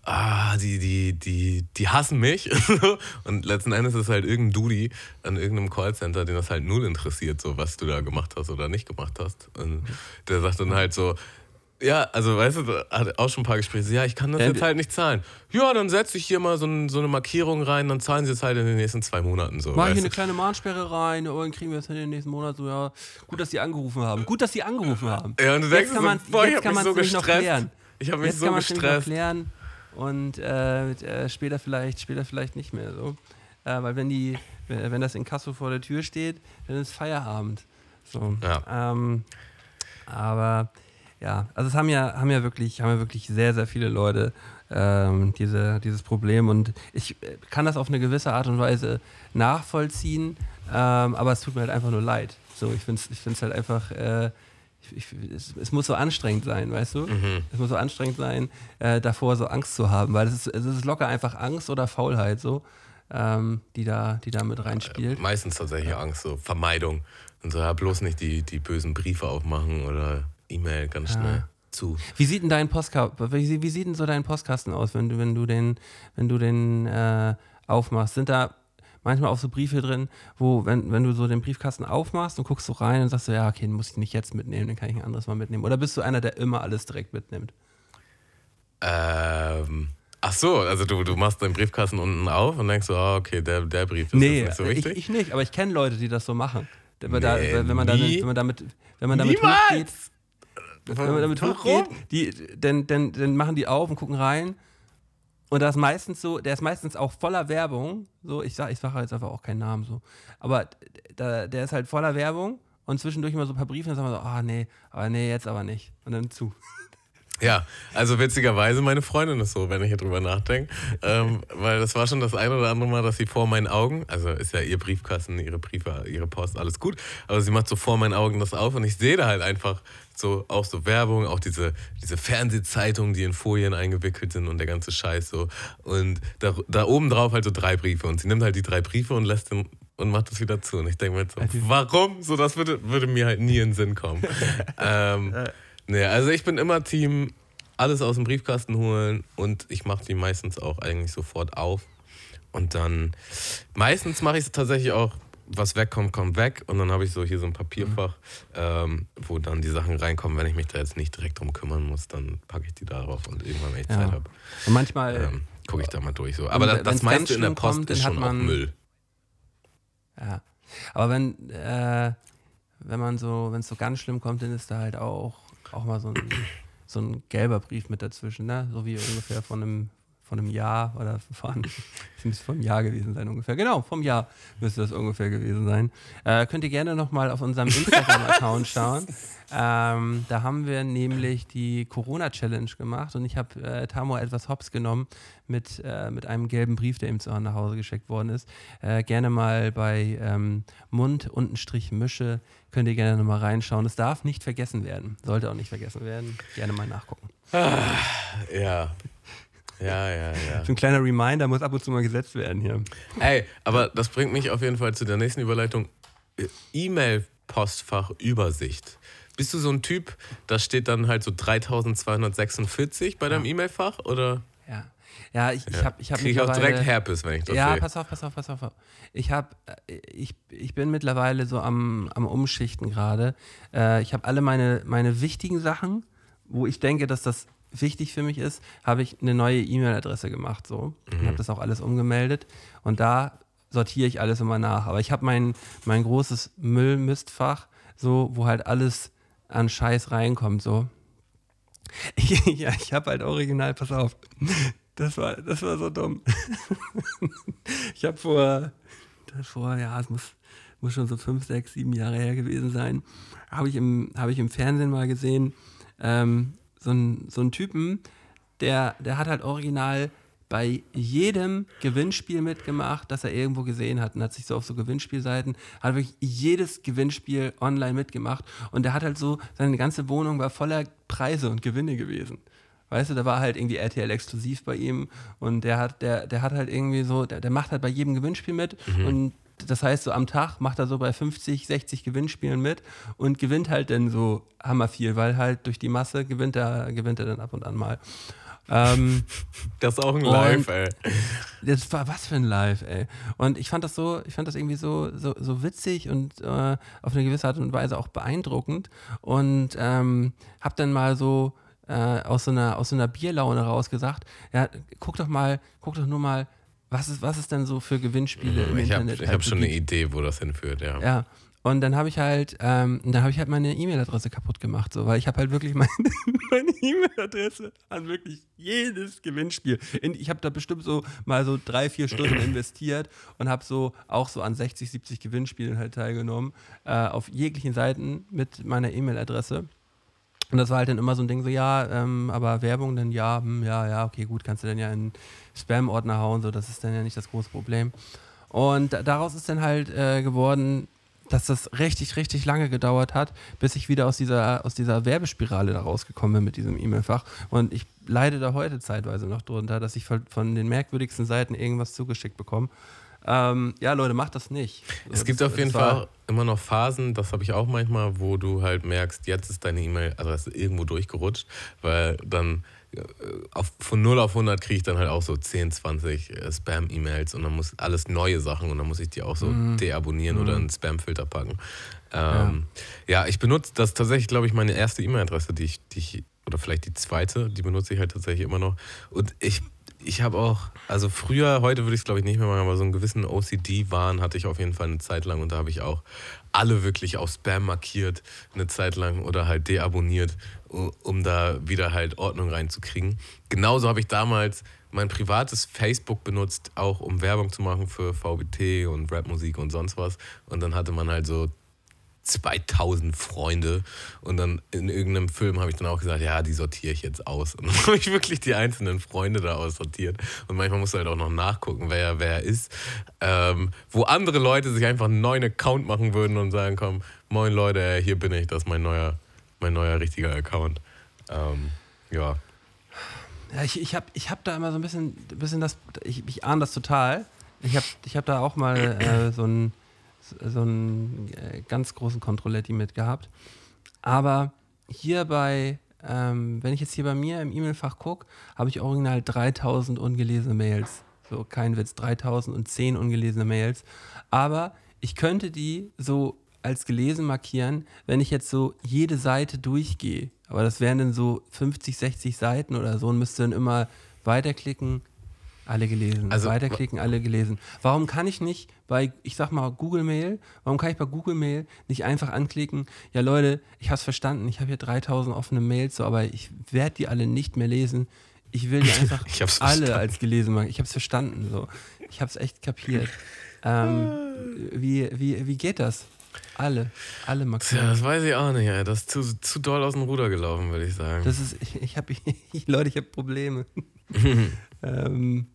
ah, die, die, die, die hassen mich. Und letzten Endes ist halt irgendein Dudi an irgendeinem Callcenter, den das halt null interessiert, so was du da gemacht hast oder nicht gemacht hast. Und der sagt dann halt so, ja, also weißt du, hat auch schon ein paar Gespräche. Ja, ich kann das Ja, jetzt halt nicht zahlen. Ja, dann setze ich hier mal so, ein, so eine Markierung rein, dann zahlen sie es halt in den nächsten zwei Monaten so. Mach weißt hier eine kleine Mahnsperre rein, und dann kriegen wir es in den nächsten Monat so, ja. Gut, dass sie angerufen haben. Gut, dass sie angerufen haben. Ja, und du denkst jetzt kann so, man boah, ich jetzt hab kann man's so nämlich noch gestresst. klären. Ich habe mich Jetzt so kann man es nämlich noch gestresst. klären und äh, äh, später vielleicht, später vielleicht nicht mehr so. Äh, weil wenn die, wenn wenn das Inkasso vor der Tür steht, dann ist Feierabend. So. Ja. Ähm, aber ja, also es haben ja, haben ja wirklich, haben ja wirklich sehr, sehr viele Leute ähm, diese, dieses Problem und ich äh, kann das auf eine gewisse Art und Weise nachvollziehen, ähm, aber es tut mir halt einfach nur leid. So, ich finde es ich find's halt einfach, äh, ich, ich, es, es muss so anstrengend sein, weißt du? Es muss so anstrengend sein, äh, davor so Angst zu haben, weil es ist, es ist locker einfach Angst oder Faulheit so, ähm, die, da, die da mit reinspielt. Meistens tatsächlich Angst, so Vermeidung. Und so, ja, bloß nicht die, die bösen Briefe aufmachen oder E-Mail ganz schnell zu. Wie sieht denn dein Postkasten, wie, wie sieht denn so dein Postkasten aus, wenn du, wenn du den, wenn du den äh, aufmachst? Sind da manchmal auch so Briefe drin, wo, wenn, wenn du so den Briefkasten aufmachst und guckst so rein und sagst so, ja, okay, den muss ich nicht jetzt mitnehmen, den kann ich ein anderes Mal mitnehmen. Oder bist du einer, der immer alles direkt mitnimmt? Ähm, ach so, also du, du machst deinen Briefkasten unten auf und denkst so, ah, okay, der, der Brief ist Nee, jetzt nicht so ich, wichtig. ich nicht, aber ich kenne Leute, die das so machen. Wenn, da, Nee, wenn, man, da, nie. wenn man damit, wenn man damit Niemals! hochgeht, wenn man damit hochgeht, die, dann, dann, dann machen die auf und gucken rein. Und das ist meistens so, der ist meistens auch voller Werbung. So, ich sage ich sag jetzt einfach auch keinen Namen so. Aber da, der ist halt voller Werbung und zwischendurch immer so ein paar Briefe und dann sagen wir so, ah nee, aber nee, jetzt aber nicht. Und dann zu. Ja, also witzigerweise meine Freundin ist so, wenn ich hier drüber nachdenke. ähm, weil das war schon das ein oder andere Mal, dass sie vor meinen Augen, also ist ja ihr Briefkasten, ihre Briefe, ihre Post, alles gut, aber sie macht so vor meinen Augen das auf und ich sehe da halt einfach so auch so Werbung, auch diese, diese Fernsehzeitungen, die in Folien eingewickelt sind und der ganze Scheiß so. Und da, da oben drauf halt so drei Briefe und sie nimmt halt die drei Briefe und lässt den und macht das wieder zu. Und ich denke mir jetzt so, warum? So, das würde, würde mir halt nie in den Sinn kommen. ähm, nee, also ich bin immer Team, alles aus dem Briefkasten holen und ich mache die meistens auch eigentlich sofort auf. Und dann, meistens mache ich es tatsächlich auch, was wegkommt, kommt weg. Und dann habe ich so hier so ein Papierfach, ähm, wo dann die Sachen reinkommen. Wenn ich mich da jetzt nicht direkt drum kümmern muss, dann packe ich die darauf und irgendwann, wenn ich Ja. Zeit habe, Und manchmal, ähm, gucke ich da mal durch. So. Aber das, das meiste in der Post kommt, ist schon auch man- Müll. ja. Aber wenn, äh, wenn man so, wenn es so ganz schlimm kommt, dann ist da halt auch, auch mal so ein, so ein gelber Brief mit dazwischen, ne? So wie ungefähr von einem, von einem Jahr oder von, es müsste vom Jahr gewesen sein ungefähr. Genau, vom Jahr müsste das ungefähr gewesen sein. Äh, könnt ihr gerne nochmal auf unserem Instagram-Account schauen. Ähm, da haben wir nämlich die Corona-Challenge gemacht und ich habe äh, Tamor etwas hops genommen mit, äh, mit einem gelben Brief, der ihm zu nach Hause geschickt worden ist. Äh, gerne mal bei ähm, Mund untenstrich Mische könnt ihr gerne nochmal reinschauen. Es darf nicht vergessen werden. Sollte auch nicht vergessen werden. Gerne mal nachgucken. Ja. Ja, ja, ja. So ein kleiner Reminder muss ab und zu mal gesetzt werden hier. Ey, aber das bringt mich auf jeden Fall zu der nächsten Überleitung. E-Mail-Postfach-Übersicht. Bist du so ein Typ, da steht dann halt so 3246 bei deinem E-Mail-Fach? Oder Ja, ja ich, ich habe ich hab krieg ich auch direkt Herpes, wenn ich das Ja, sehe? pass auf, pass auf, pass auf. Ich, hab, äh, ich, ich bin mittlerweile so am, am Umschichten gerade. Äh, ich habe alle meine, meine wichtigen Sachen, wo ich denke, dass das wichtig für mich ist, habe ich eine neue E-Mail-Adresse gemacht so und Mhm. habe das auch alles umgemeldet und da sortiere ich alles immer nach. Aber ich habe mein, mein großes Müllmistfach, so, wo halt alles an Scheiß reinkommt, so. ja, ich habe halt original, pass auf. Das war, das war so dumm. ich habe vor, vor, ja, es muss, muss schon so fünf, sechs, sieben Jahre her gewesen sein, habe ich, im- habe ich im Fernsehen mal gesehen, ähm, so, einen, so einen Typen, der, der hat halt original bei jedem Gewinnspiel mitgemacht, das er irgendwo gesehen hat und hat sich so auf so Gewinnspielseiten, hat wirklich jedes Gewinnspiel online mitgemacht und der hat halt so, seine ganze Wohnung war voller Preise und Gewinne gewesen. Weißt du, da war halt irgendwie RTL exklusiv bei ihm und der hat, der, der hat halt irgendwie so, der, der macht halt bei jedem Gewinnspiel mit und das heißt, so am Tag macht er so bei 50, 60 Gewinnspielen mit und gewinnt halt dann so hammer viel, weil halt durch die Masse gewinnt er, gewinnt er dann ab und an mal. Ähm, Das ist auch ein Live, ey. das war was für ein Live, ey. Und ich fand das so, ich fand das irgendwie so, so, so witzig und äh, auf eine gewisse Art und Weise auch beeindruckend. Und ähm, hab dann mal so äh, aus, so einer, aus so einer Bierlaune raus gesagt, ja, guck doch mal, guck doch nur mal, was ist, was ist denn so für Gewinnspiele im Ich habe Internet? ich halt hab so schon eine. Idee, wo das hinführt, ja. Ja. Und dann habe ich halt, ähm, dann habe ich halt meine E-Mail-Adresse kaputt gemacht, so, weil ich habe halt wirklich meine, meine E-Mail-Adresse an wirklich jedes Gewinnspiel. In, ich habe da bestimmt so mal so drei, vier Stunden investiert und habe so auch so an 60, 70 Gewinnspielen halt teilgenommen, äh, auf jeglichen Seiten mit meiner E-Mail-Adresse. Und das war halt dann immer so ein Ding, so, ja, ähm, aber Werbung, dann ja, hm, ja, ja, okay, gut, kannst du dann ja in Spam-Ordner hauen, so, das ist dann ja nicht das große Problem. Und da- daraus ist dann halt äh, geworden, dass das richtig, richtig lange gedauert hat, bis ich wieder aus dieser, aus dieser Werbespirale da rausgekommen bin mit diesem E-Mail-Fach. Und ich leide da heute zeitweise noch drunter, dass ich von den merkwürdigsten Seiten irgendwas zugeschickt bekomme. Ähm, ja, Leute, macht das nicht. Es So, gibt das- auf jeden das Fall immer noch Phasen, das habe ich auch manchmal, wo du halt merkst, jetzt ist deine E-Mail-Adresse irgendwo durchgerutscht, weil dann äh, auf, von 0 auf 100 kriege ich dann halt auch so 10, 20 äh, Spam-E-Mails und dann muss alles neue Sachen und dann muss ich die auch so Mhm. deabonnieren oder in einen Spam-Filter packen. Ähm, ja. ich benutze das tatsächlich, glaube ich, meine erste E-Mail-Adresse, die ich, die ich, oder vielleicht die zweite, die benutze ich halt tatsächlich immer noch. Und ich, ich habe auch, also früher, heute würde ich es glaube ich nicht mehr machen, aber so einen gewissen OCD-Wahn hatte ich auf jeden Fall eine Zeit lang und da habe ich auch alle wirklich auf Spam markiert, eine Zeit lang oder halt deabonniert, um da wieder halt Ordnung reinzukriegen. Genauso habe ich damals mein privates Facebook benutzt, auch um Werbung zu machen für VBT und Rapmusik und sonst was. Und dann hatte man halt so 2000 Freunde und dann in irgendeinem Film habe ich dann auch gesagt, ja, die sortiere ich jetzt aus. Und dann habe ich wirklich die einzelnen Freunde da aussortiert. Und manchmal musst du halt auch noch nachgucken, wer wer ist. Ähm, wo andere Leute sich einfach einen neuen Account machen würden und sagen, komm, moin Leute, hier bin ich, das ist mein neuer, mein neuer richtiger Account. Ähm, ja. Ja, ich, ich habe ich hab da immer so ein bisschen, bisschen das, ich, ich ahne das total. Ich habe ich hab da auch mal äh, so einen so einen äh, ganz großen Controletti mitgehabt. Aber hier bei, ähm, wenn ich jetzt hier bei mir im E-Mail-Fach gucke, habe ich original 3000 ungelesene Mails. So, kein Witz, 3010 ungelesene Mails. Aber ich könnte die so als gelesen markieren, wenn ich jetzt so jede Seite durchgehe. Aber das wären dann so 50, 60 Seiten oder so und müsste dann immer weiterklicken, alle gelesen. Also, weiterklicken, alle gelesen. Warum kann ich nicht bei, ich sag mal, Google Mail, warum kann ich bei Google Mail nicht einfach anklicken, ja Leute, ich hab's verstanden, ich habe hier 3000 offene Mails, so, aber ich werde die alle nicht mehr lesen. Ich will die einfach alle verstanden. als gelesen machen. Ich hab's verstanden, so. Ich hab's echt kapiert. Ähm, wie, wie, wie geht das? Alle, alle Tja, markieren. das weiß ich auch nicht, ey. Das ist zu, zu doll aus dem Ruder gelaufen, würde ich sagen. Das ist, ich, ich habe, Leute, ich habe Probleme. ähm,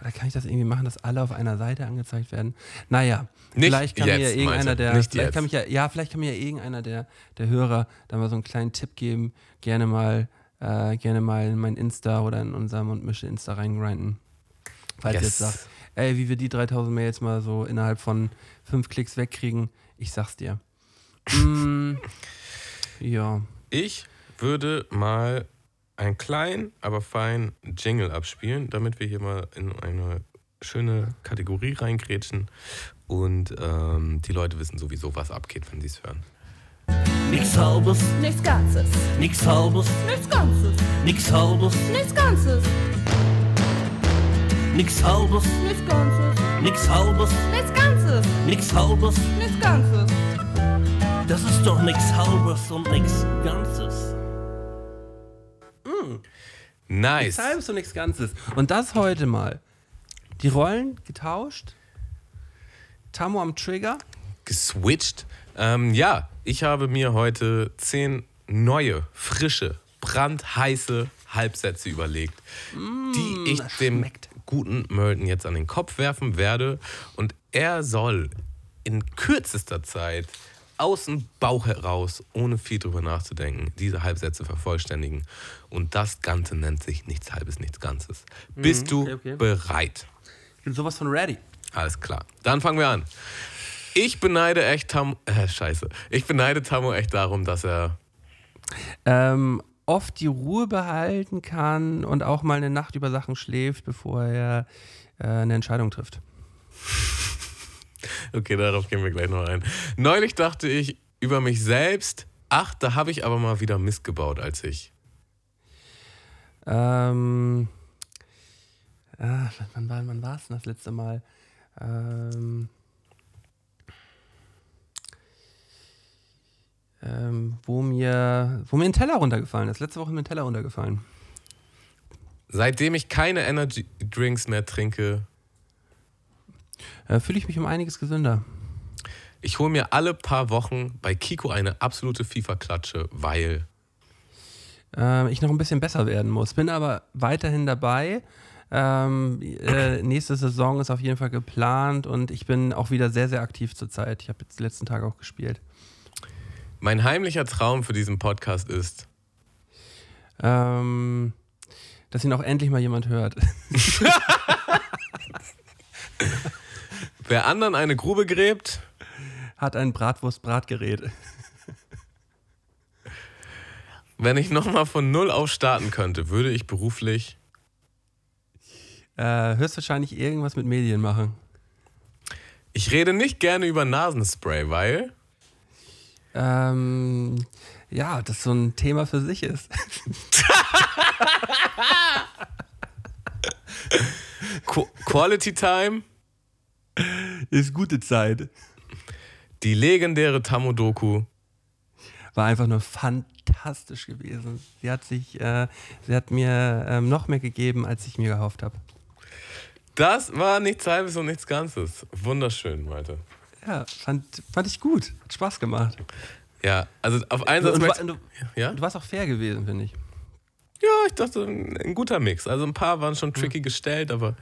oder kann ich das irgendwie machen, dass alle auf einer Seite angezeigt werden? Naja, Nicht vielleicht kann mir jetzt, ja irgendeiner der, nicht vielleicht jetzt. kann mich ja, ja, vielleicht kann mir ja irgendeiner der, der Hörer da mal so einen kleinen Tipp geben, gerne mal, äh, gerne mal in mein Insta oder in unser Mundmische Insta reingrinden. Falls ihr jetzt Yes. sagt, ey, wie wir die 3000 Mails mal so innerhalb von fünf Klicks wegkriegen, ich sag's dir. Mm, ja. Ich würde mal einen kleinen, aber feinen Jingle abspielen, damit wir hier mal in eine schöne Kategorie reingrätschen. Und ähm, die Leute wissen sowieso, was abgeht, wenn sie es hören. Nix halbes, nichts Ganzes, nix halbes, nichts Ganzes, nix halbes, nichts Ganzes, nix halbes, nichts Ganzes, nix halbes, nichts Ganzes, nix halbes. nichts Ganzes. Das ist doch nix halbes und nix Ganzes. Nice. Nichts Halbes und nichts Ganzes. Und das heute mal. Die Rollen getauscht. Tamo am Trigger. Geswitcht. Ähm, ja, ich habe mir heute zehn neue, frische, brandheiße Halbsätze überlegt, die ich dem schmeckt. guten Merton jetzt an den Kopf werfen werde. Und er soll in kürzester Zeit aus dem Bauch heraus, ohne viel drüber nachzudenken, diese Halbsätze vervollständigen. Und das Ganze nennt sich nichts Halbes, nichts Ganzes. Bist du okay, okay. bereit? Ich bin sowas von ready. Alles klar. Dann fangen wir an. Ich beneide echt Tam äh, Scheiße. Ich beneide Tammo echt darum, dass er Ähm, oft die Ruhe behalten kann und auch mal eine Nacht über Sachen schläft, bevor er äh, eine Entscheidung trifft. Okay, darauf gehen wir gleich noch ein. Neulich dachte ich über mich selbst, ach, da habe ich aber mal wieder Mist gebaut als ich. Ähm, ah, wann war, wann es denn das letzte Mal? Ähm, ähm, wo, mir, wo mir ein Teller runtergefallen ist. Letzte Woche ist mir ein Teller runtergefallen. Seitdem ich keine Energy Drinks mehr trinke, Äh, Fühle ich mich um einiges gesünder. ich hole mir alle paar Wochen bei Kiko eine absolute FIFA-Klatsche, weil ähm, ich noch ein bisschen besser werden muss. Bin aber weiterhin dabei. Ähm, äh, nächste Saison ist auf jeden Fall geplant und ich bin auch wieder sehr, sehr aktiv zurzeit. Ich habe jetzt die letzten Tage auch gespielt. mein heimlicher Traum für diesen Podcast ist, Ähm, dass ihn auch endlich mal jemand hört. wer anderen eine Grube gräbt, Hat ein Bratwurst-Bratgerät. wenn ich nochmal von Null auf starten könnte, würde ich beruflich Äh, höchstwahrscheinlich irgendwas mit Medien machen. Ich rede nicht gerne über Nasenspray, weil Ähm, ja, das so ein Thema für sich ist. Qu Quality Time, Ist gute Zeit. die legendäre Tamodoku, War einfach nur fantastisch gewesen. Sie hat sich, äh, sie hat mir ähm, noch mehr gegeben, als ich mir gehofft habe. das war nichts Halbes und nichts Ganzes. Wunderschön, Malte. Ja, fand, fand ich gut. Hat Spaß gemacht. Ja, also auf einen Satz Und du, ja? du warst auch fair gewesen, finde ich. Ja, ich dachte, ein, guter Mix. Also ein paar waren schon tricky gestellt, aber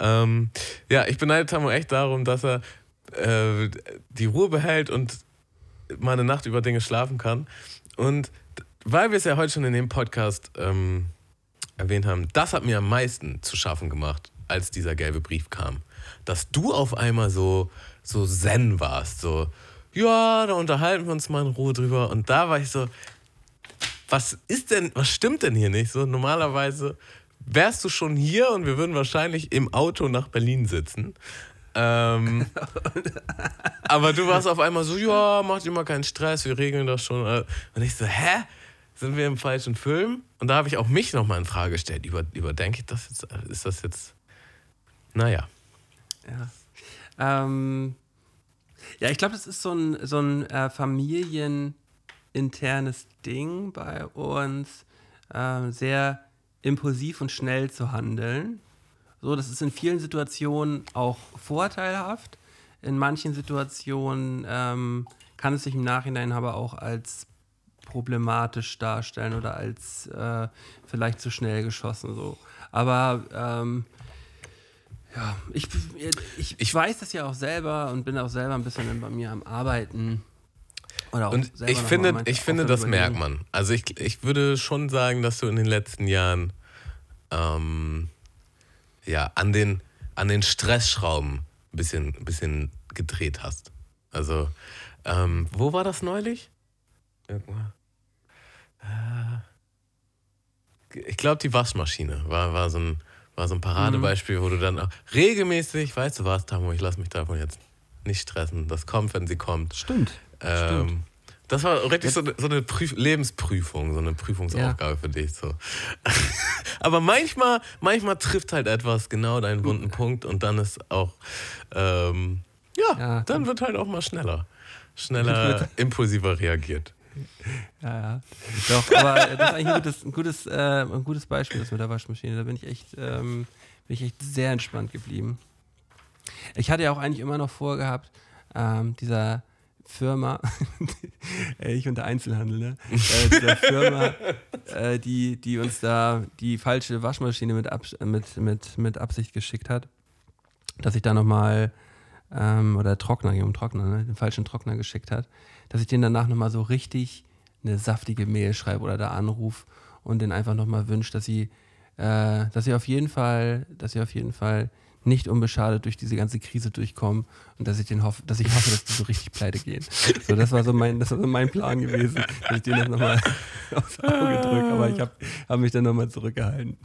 ja, ähm, ja ich beneide Tamo echt darum, dass er äh, die Ruhe behält und mal eine Nacht über Dinge schlafen kann. Und weil wir es ja heute schon in dem Podcast ähm, erwähnt haben, das hat mir am meisten zu schaffen gemacht, als dieser gelbe Brief kam. Dass du auf einmal so, so zen warst, so, ja, da unterhalten wir uns mal in Ruhe drüber. Und da war ich so, was ist denn, was stimmt denn hier nicht? So, normalerweise wärst du schon hier und wir würden wahrscheinlich im Auto nach Berlin sitzen. Ähm, aber du warst auf einmal so, ja, macht mal keinen Stress, wir regeln das schon. Und ich so, hä? Sind wir im falschen Film? Und da habe ich auch mich nochmal in Frage gestellt. Über, überdenke ich das jetzt? Ist das jetzt. Naja. Ja. Ähm, ja, ich glaube, das ist so ein, so ein äh, familieninternes Ding bei uns, ähm, sehr impulsiv und schnell zu handeln. So, das ist in vielen Situationen auch vorteilhaft. In manchen Situationen ähm, kann es sich im Nachhinein aber auch als problematisch darstellen oder als äh, vielleicht zu schnell geschossen. So. Aber ähm, ja, ich, ich, ich weiß das ja auch selber und bin auch selber ein bisschen bei mir am Arbeiten. Und ich mal finde, manchmal ich finde das überlegen. merkt man. Also ich, ich würde schon sagen, dass du in den letzten Jahren ähm, ja, an den, an den Stressschrauben ein bisschen, ein bisschen gedreht hast. Also, ähm, wo war das neulich? Irgendwo. Äh, Ich glaube, die Waschmaschine war, war, so ein, war so ein Paradebeispiel, wo du dann auch regelmäßig, weißt du was, Tamo, ich lass mich davon jetzt nicht stressen. Das kommt, wenn sie kommt. Stimmt. Ähm, Das war richtig so eine, so eine Prüf Lebensprüfung, so eine Prüfungsaufgabe für dich. So. Aber manchmal, manchmal trifft halt etwas genau deinen wunden Punkt und dann ist auch, ähm, ja, Ja. dann wird halt auch mal schneller. Schneller, impulsiver reagiert. Ja, ja. Doch, aber das ist eigentlich ein gutes, ein gutes, äh, ein gutes Beispiel, das mit der Waschmaschine. Da bin ich echt, ähm, bin ich echt sehr entspannt geblieben. Ich hatte ja auch eigentlich immer noch vorgehabt, ähm, dieser Firma, Ey, ich und der Einzelhandel, ne? Äh, dieser Firma, äh, die, die uns da die falsche Waschmaschine mit, Abs mit, mit, mit Absicht geschickt hat, dass ich da nochmal, ähm, oder Trockner, um Trockner, ne? den falschen Trockner geschickt hat, dass ich den danach nochmal so richtig eine saftige Mail schreibe oder da anrufe und den einfach nochmal wünsche, dass sie, äh, dass sie auf jeden Fall, dass sie auf jeden Fall nicht unbeschadet durch diese ganze Krise durchkommen und dass ich den hoffe, dass ich hoffe, dass die so richtig pleite gehen. So, das war so mein, das war so mein Plan gewesen, dass ich denen das nochmal aufs Auge drücke, aber ich habe hab mich dann nochmal zurückgehalten.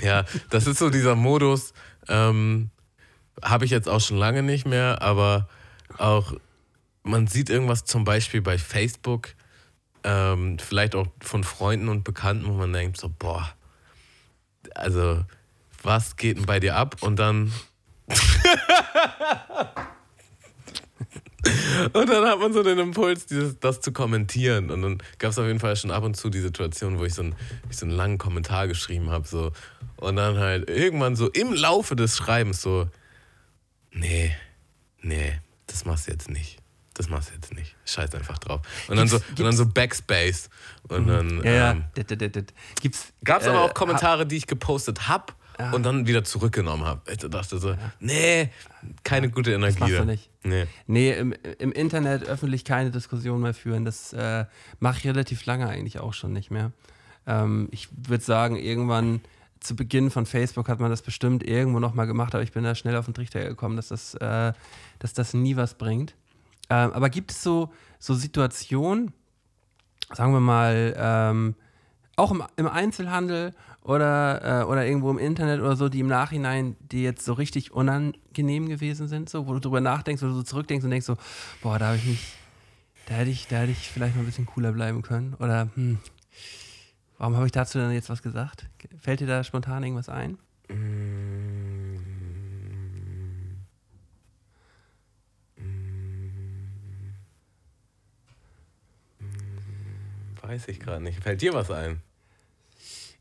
Ja, das ist so dieser Modus, ähm, habe ich jetzt auch schon lange nicht mehr, aber auch man sieht irgendwas zum Beispiel bei Facebook, ähm, vielleicht auch von Freunden und Bekannten, wo man denkt so, boah, also was geht denn bei dir ab? Und dann Und dann hat man so den Impuls, dieses, das zu kommentieren. Und dann gab es auf jeden Fall schon ab und zu die Situation, wo ich so, ein, ich so einen langen Kommentar geschrieben habe. So. Und dann halt irgendwann so im Laufe des Schreibens so, nee, nee, das machst du jetzt nicht. Das machst du jetzt nicht. Scheiß einfach drauf. Und dann so, und dann so Backspace. Und dann Ja, ja. ähm, Das, das, das, das. Gibt's, gab es aber äh, auch Kommentare, die ich gepostet habe und dann wieder zurückgenommen habe. Ich dachte so, nee, keine gute Energie. machst du da. nicht. Nee. Nee, im, im Internet öffentlich keine Diskussion mehr führen. Das äh, mache ich relativ lange eigentlich auch schon nicht mehr. Ähm, ich würde sagen, irgendwann zu Beginn von Facebook hat man das bestimmt irgendwo nochmal gemacht, aber ich bin da schnell auf den Trichter gekommen, dass das, äh, dass das nie was bringt. Ähm, aber gibt es so, so Situationen, sagen wir mal, ähm, auch im, im Einzelhandel oder, äh, oder irgendwo im Internet oder so, die im Nachhinein dir jetzt so richtig unangenehm gewesen sind, so, wo du drüber nachdenkst oder so zurückdenkst und denkst so, boah, da habe ich mich, da hätte ich, da hätte ich vielleicht mal ein bisschen cooler bleiben können. Oder hm, warum habe ich dazu denn jetzt was gesagt? Fällt dir da spontan irgendwas ein? Weiß ich gerade nicht. Fällt dir was ein?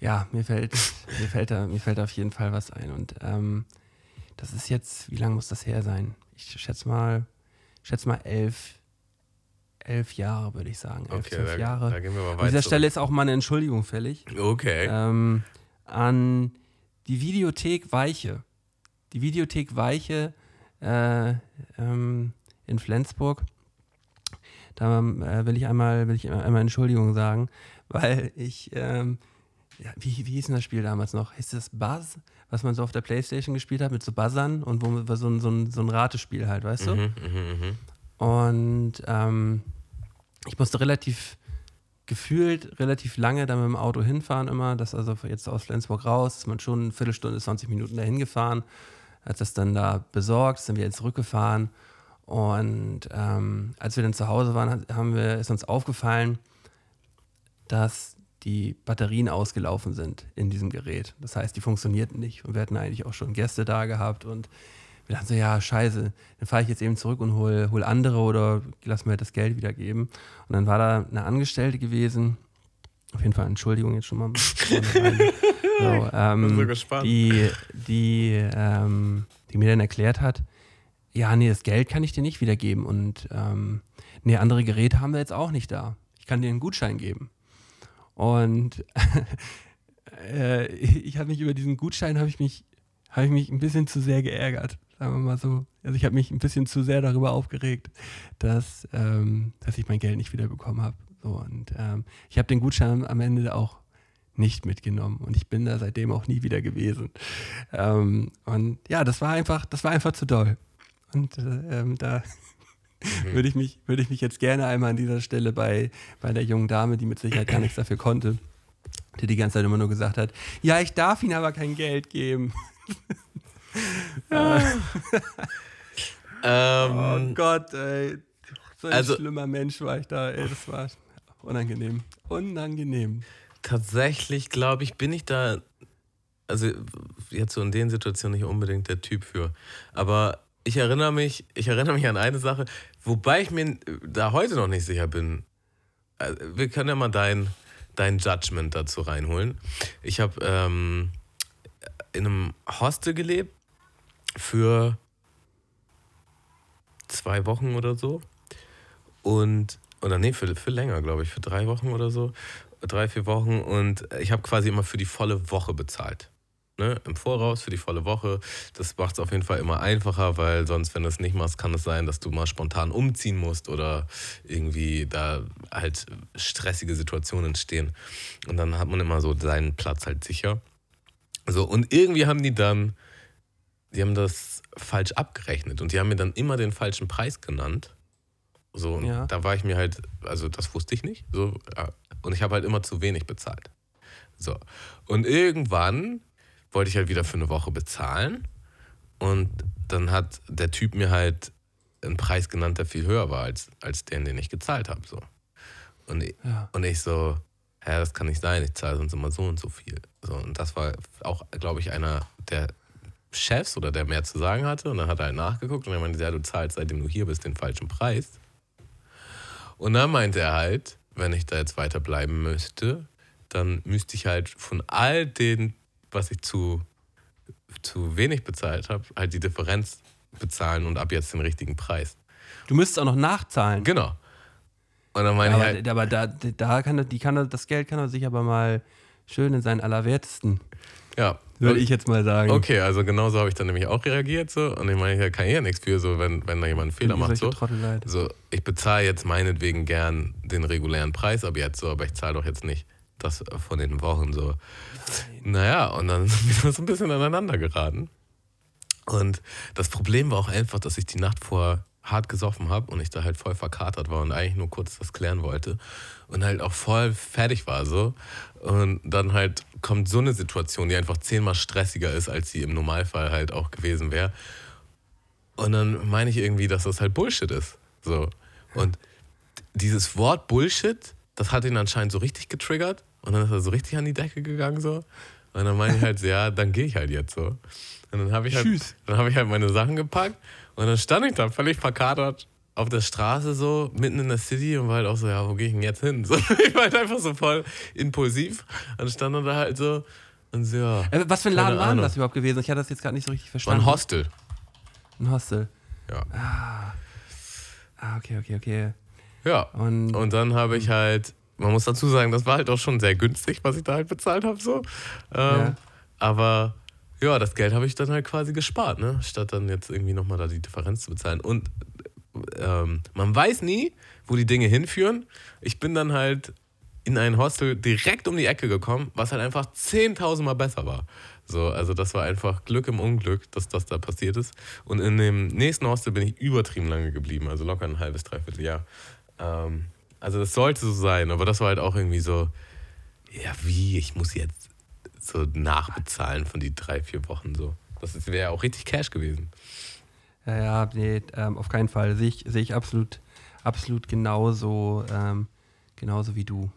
Ja, mir fällt, mir fällt da, mir fällt auf jeden Fall was ein. Und ähm, das ist jetzt, wie lange muss das her sein? Ich schätze mal, schätze mal elf, elf Jahre, würde ich sagen. Elf, Okay, da, Jahre. da gehen wir mal An weiter. dieser Stelle ist auch mal eine Entschuldigung fällig. Okay. Ähm, an die Videothek Weiche. Die Videothek Weiche äh, ähm, in Flensburg. Da äh, will ich einmal, will ich einmal Entschuldigung sagen, weil ich, ähm, wie, wie hieß denn das Spiel damals noch? Hieß das Buzz, was man so auf der Playstation gespielt hat mit so Buzzern und wo man- so ein, so ein, so ein Ratespiel halt, weißt du? Mhm, mhm, mhm. Und ähm, ich musste relativ gefühlt relativ lange da mit dem Auto hinfahren immer. Das also jetzt aus Flensburg raus, ist man schon eine Viertelstunde, 20 Minuten dahin gefahren. Hat das dann da besorgt, sind wir jetzt zurückgefahren. Und ähm, als wir dann zu Hause waren, haben wir, ist uns aufgefallen, dass die Batterien ausgelaufen sind in diesem Gerät. Das heißt, die funktionierten nicht. Und wir hatten eigentlich auch schon Gäste da gehabt und wir dachten so, ja, scheiße, dann fahre ich jetzt eben zurück und hol, hol andere oder lass mir halt das Geld wiedergeben. Und dann war da eine Angestellte gewesen, auf jeden Fall Entschuldigung jetzt schon mal. so, ähm, so gespannt. Die, die, ähm, die mir dann erklärt hat, ja, nee, das Geld kann ich dir nicht wiedergeben und ähm, nee, andere Geräte haben wir jetzt auch nicht da. Ich kann dir einen Gutschein geben. Und äh, ich habe mich über diesen Gutschein habe ich mich habe ich mich ein bisschen zu sehr geärgert, sagen wir mal so. Also ich habe mich ein bisschen zu sehr darüber aufgeregt, dass, ähm, dass ich mein Geld nicht wiederbekommen habe. So, und ähm, ich habe den Gutschein am Ende auch nicht mitgenommen und ich bin da seitdem auch nie wieder gewesen. Ähm, und ja, das war einfach, das war einfach zu doll. Und äh, ähm, da würde ich mich, würde ich mich jetzt gerne einmal an dieser Stelle bei, bei der jungen Dame, die mit Sicherheit gar nichts dafür konnte, die die ganze Zeit immer nur gesagt hat, ja, ich darf Ihnen aber kein Geld geben. Ähm, Oh Gott, ey. so ein Also- schlimmer Mensch war ich da, ey, das war unangenehm. Unangenehm. Tatsächlich, glaube ich, bin ich da, also jetzt so in den Situationen nicht unbedingt der Typ für. Aber ich erinnere mich, ich erinnere mich an eine Sache, wobei ich mir da heute noch nicht sicher bin. Also, Wir können ja mal dein, dein Judgment dazu reinholen. Ich habe ähm, in einem Hostel gelebt für zwei Wochen oder so. Und, oder nee, für, für länger, glaube ich, für drei Wochen oder so. Drei, vier Wochen. Und ich habe quasi immer für die volle Woche bezahlt. Ne? Im Voraus für die volle Woche. Das macht es auf jeden Fall immer einfacher, weil sonst, wenn du es nicht machst, kann es sein, dass du mal spontan umziehen musst oder irgendwie da halt stressige Situationen entstehen. Und dann hat man immer so seinen Platz halt sicher. So, und irgendwie haben die dann, die haben das falsch abgerechnet und die haben mir dann immer den falschen Preis genannt. So, und Ja. da war ich mir halt, also das wusste ich nicht. So, ja. und ich habe halt immer zu wenig bezahlt. So. Und irgendwann wollte ich halt wieder für eine Woche bezahlen. Und dann hat der Typ mir halt einen Preis genannt, der viel höher war als, als den, den ich gezahlt habe. So. Und, ich, Ja. und ich so, hä, das kann nicht sein, ich zahle sonst immer so und so viel. So, und das war auch, glaube ich, einer der Chefs oder der mehr zu sagen hatte. Und dann hat er halt nachgeguckt und er meinte, ja, du zahlst, seitdem du hier bist, den falschen Preis. Und dann meinte er halt, wenn ich da jetzt weiter bleiben müsste, dann müsste ich halt von all den, was ich zu, zu wenig bezahlt habe, halt die Differenz bezahlen und ab jetzt den richtigen Preis. Du müsstest auch noch nachzahlen. Genau. Und dann meine aber ich halt, aber da, da kann er, die kann er, das Geld kann er sich aber mal schön in seinen Allerwertesten, ja. würde ich jetzt mal sagen. Okay, also genauso habe ich dann nämlich auch reagiert so und ich meine, ich kann ja nichts für so, wenn, wenn da jemand einen Fehler macht so. So, ich bezahle jetzt meinetwegen gern den regulären Preis ab jetzt so, aber ich zahle doch jetzt nicht das von den Wochen so. Naja, und dann sind wir so ein bisschen aneinander geraten. Und das Problem war auch einfach, dass ich die Nacht vorher hart gesoffen habe und ich da halt voll verkatert war und eigentlich nur kurz das klären wollte und halt auch voll fertig war so. Und dann halt kommt so eine Situation, die einfach zehnmal stressiger ist, als sie im Normalfall halt auch gewesen wäre. Und dann meine ich irgendwie, dass das halt Bullshit ist. So. Und dieses Wort Bullshit, das hat ihn anscheinend so richtig getriggert. Und dann ist er so richtig an die Decke gegangen so. Und dann meine ich halt, so, ja, dann gehe ich halt jetzt so. Und dann habe ich halt, Tschüss. dann habe ich halt meine Sachen gepackt und dann stand ich da völlig verkatert auf der Straße so, mitten in der City und war halt auch so, ja, wo gehe ich denn jetzt hin? So, ich war halt einfach so voll impulsiv und stand dann da halt so und so, ja, Äh, Was für ein Laden war das überhaupt gewesen? Ich hatte das jetzt gerade nicht so richtig war verstanden. ein Hostel. Ein Hostel. Ja. Ah, okay, okay, okay. Ja. Und, Und dann habe ich halt, man muss dazu sagen, das war halt auch schon sehr günstig, was ich da halt bezahlt habe. So. Ähm, Ja. Aber ja, das Geld habe ich dann halt quasi gespart, ne? statt dann jetzt irgendwie nochmal da die Differenz zu bezahlen. Und ähm, man weiß nie, wo die Dinge hinführen. Ich bin dann halt in ein Hostel direkt um die Ecke gekommen, was halt einfach 10.000 Mal besser war. So, also das war einfach Glück im Unglück, dass das da passiert ist. Und in dem nächsten Hostel bin ich übertrieben lange geblieben, also locker ein halbes, dreiviertel Jahr. Ähm, also das sollte so sein, aber das war halt auch irgendwie so, ja wie, ich muss jetzt so nachbezahlen von die drei, vier Wochen so. Das wäre auch richtig Cash gewesen. ja, ja, nee, ähm, auf keinen Fall. Sehe ich, sehe ich absolut, absolut genauso, ähm, genauso wie du.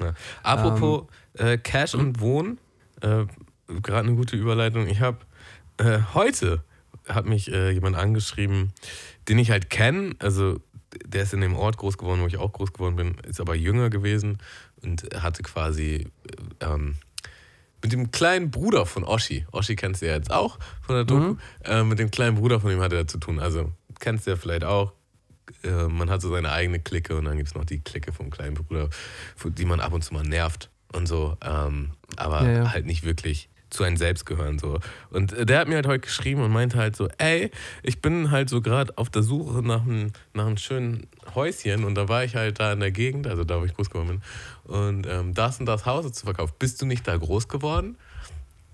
Ja. Apropos äh, Cash und Wohnen, äh, gerade eine gute Überleitung. Ich habe äh, heute hat mich äh, jemand angeschrieben, den ich halt kenne. Also der ist in dem Ort groß geworden, wo ich auch groß geworden bin, ist aber jünger gewesen und hatte quasi äh, ähm, mit dem kleinen Bruder von Oschi. Oschi kennst du ja jetzt auch von der Doku. Äh, mit dem kleinen Bruder von ihm hatte er zu tun. Also kennst du ja vielleicht auch. Äh, man hat so seine eigene Clique und dann gibt es noch die Clique vom kleinen Bruder, die man ab und zu mal nervt und so. Ähm, aber Ja, ja. halt nicht wirklich zu einem selbst gehören. So. Und der hat mir halt heute geschrieben und meinte halt so, ey, ich bin halt so gerade auf der Suche nach einem, nach schönen Häuschen und da war ich halt da in der Gegend, also da, wo ich groß geworden bin, und ähm, das und das Haus zu verkaufen. Bist du nicht da groß geworden?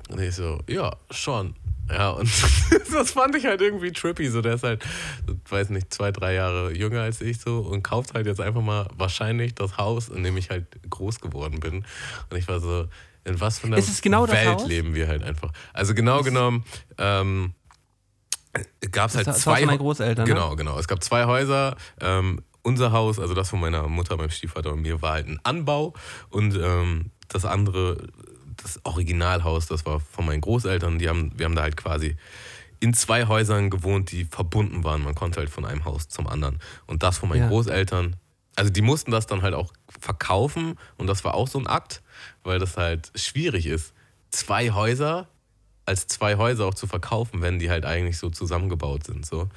Und ich so, ja, schon. Ja, und das fand ich halt irgendwie trippy. So, der ist halt, weiß nicht, zwei, drei Jahre jünger als ich so und kauft halt jetzt einfach mal wahrscheinlich das Haus, in dem ich halt groß geworden bin. Und ich war so, in was für einer genau das Welt leben wir halt einfach. Also genau genommen, ähm, gab es halt Das- das zwei meinen Hau- Großeltern, ne? Genau, genau. Es gab zwei Häuser. Ähm, unser Haus, also das von meiner Mutter, meinem Stiefvater und mir, war halt ein Anbau. Und ähm, das andere, das Originalhaus, das war von meinen Großeltern. Die haben, wir haben da halt quasi in zwei Häusern gewohnt, die verbunden waren. Man konnte halt von einem Haus zum anderen. Und das von meinen Ja. Großeltern, also die mussten das dann halt auch verkaufen. Und das war auch so ein Akt, weil das halt schwierig ist, zwei Häuser als zwei Häuser auch zu verkaufen, wenn die halt eigentlich so zusammengebaut sind. So.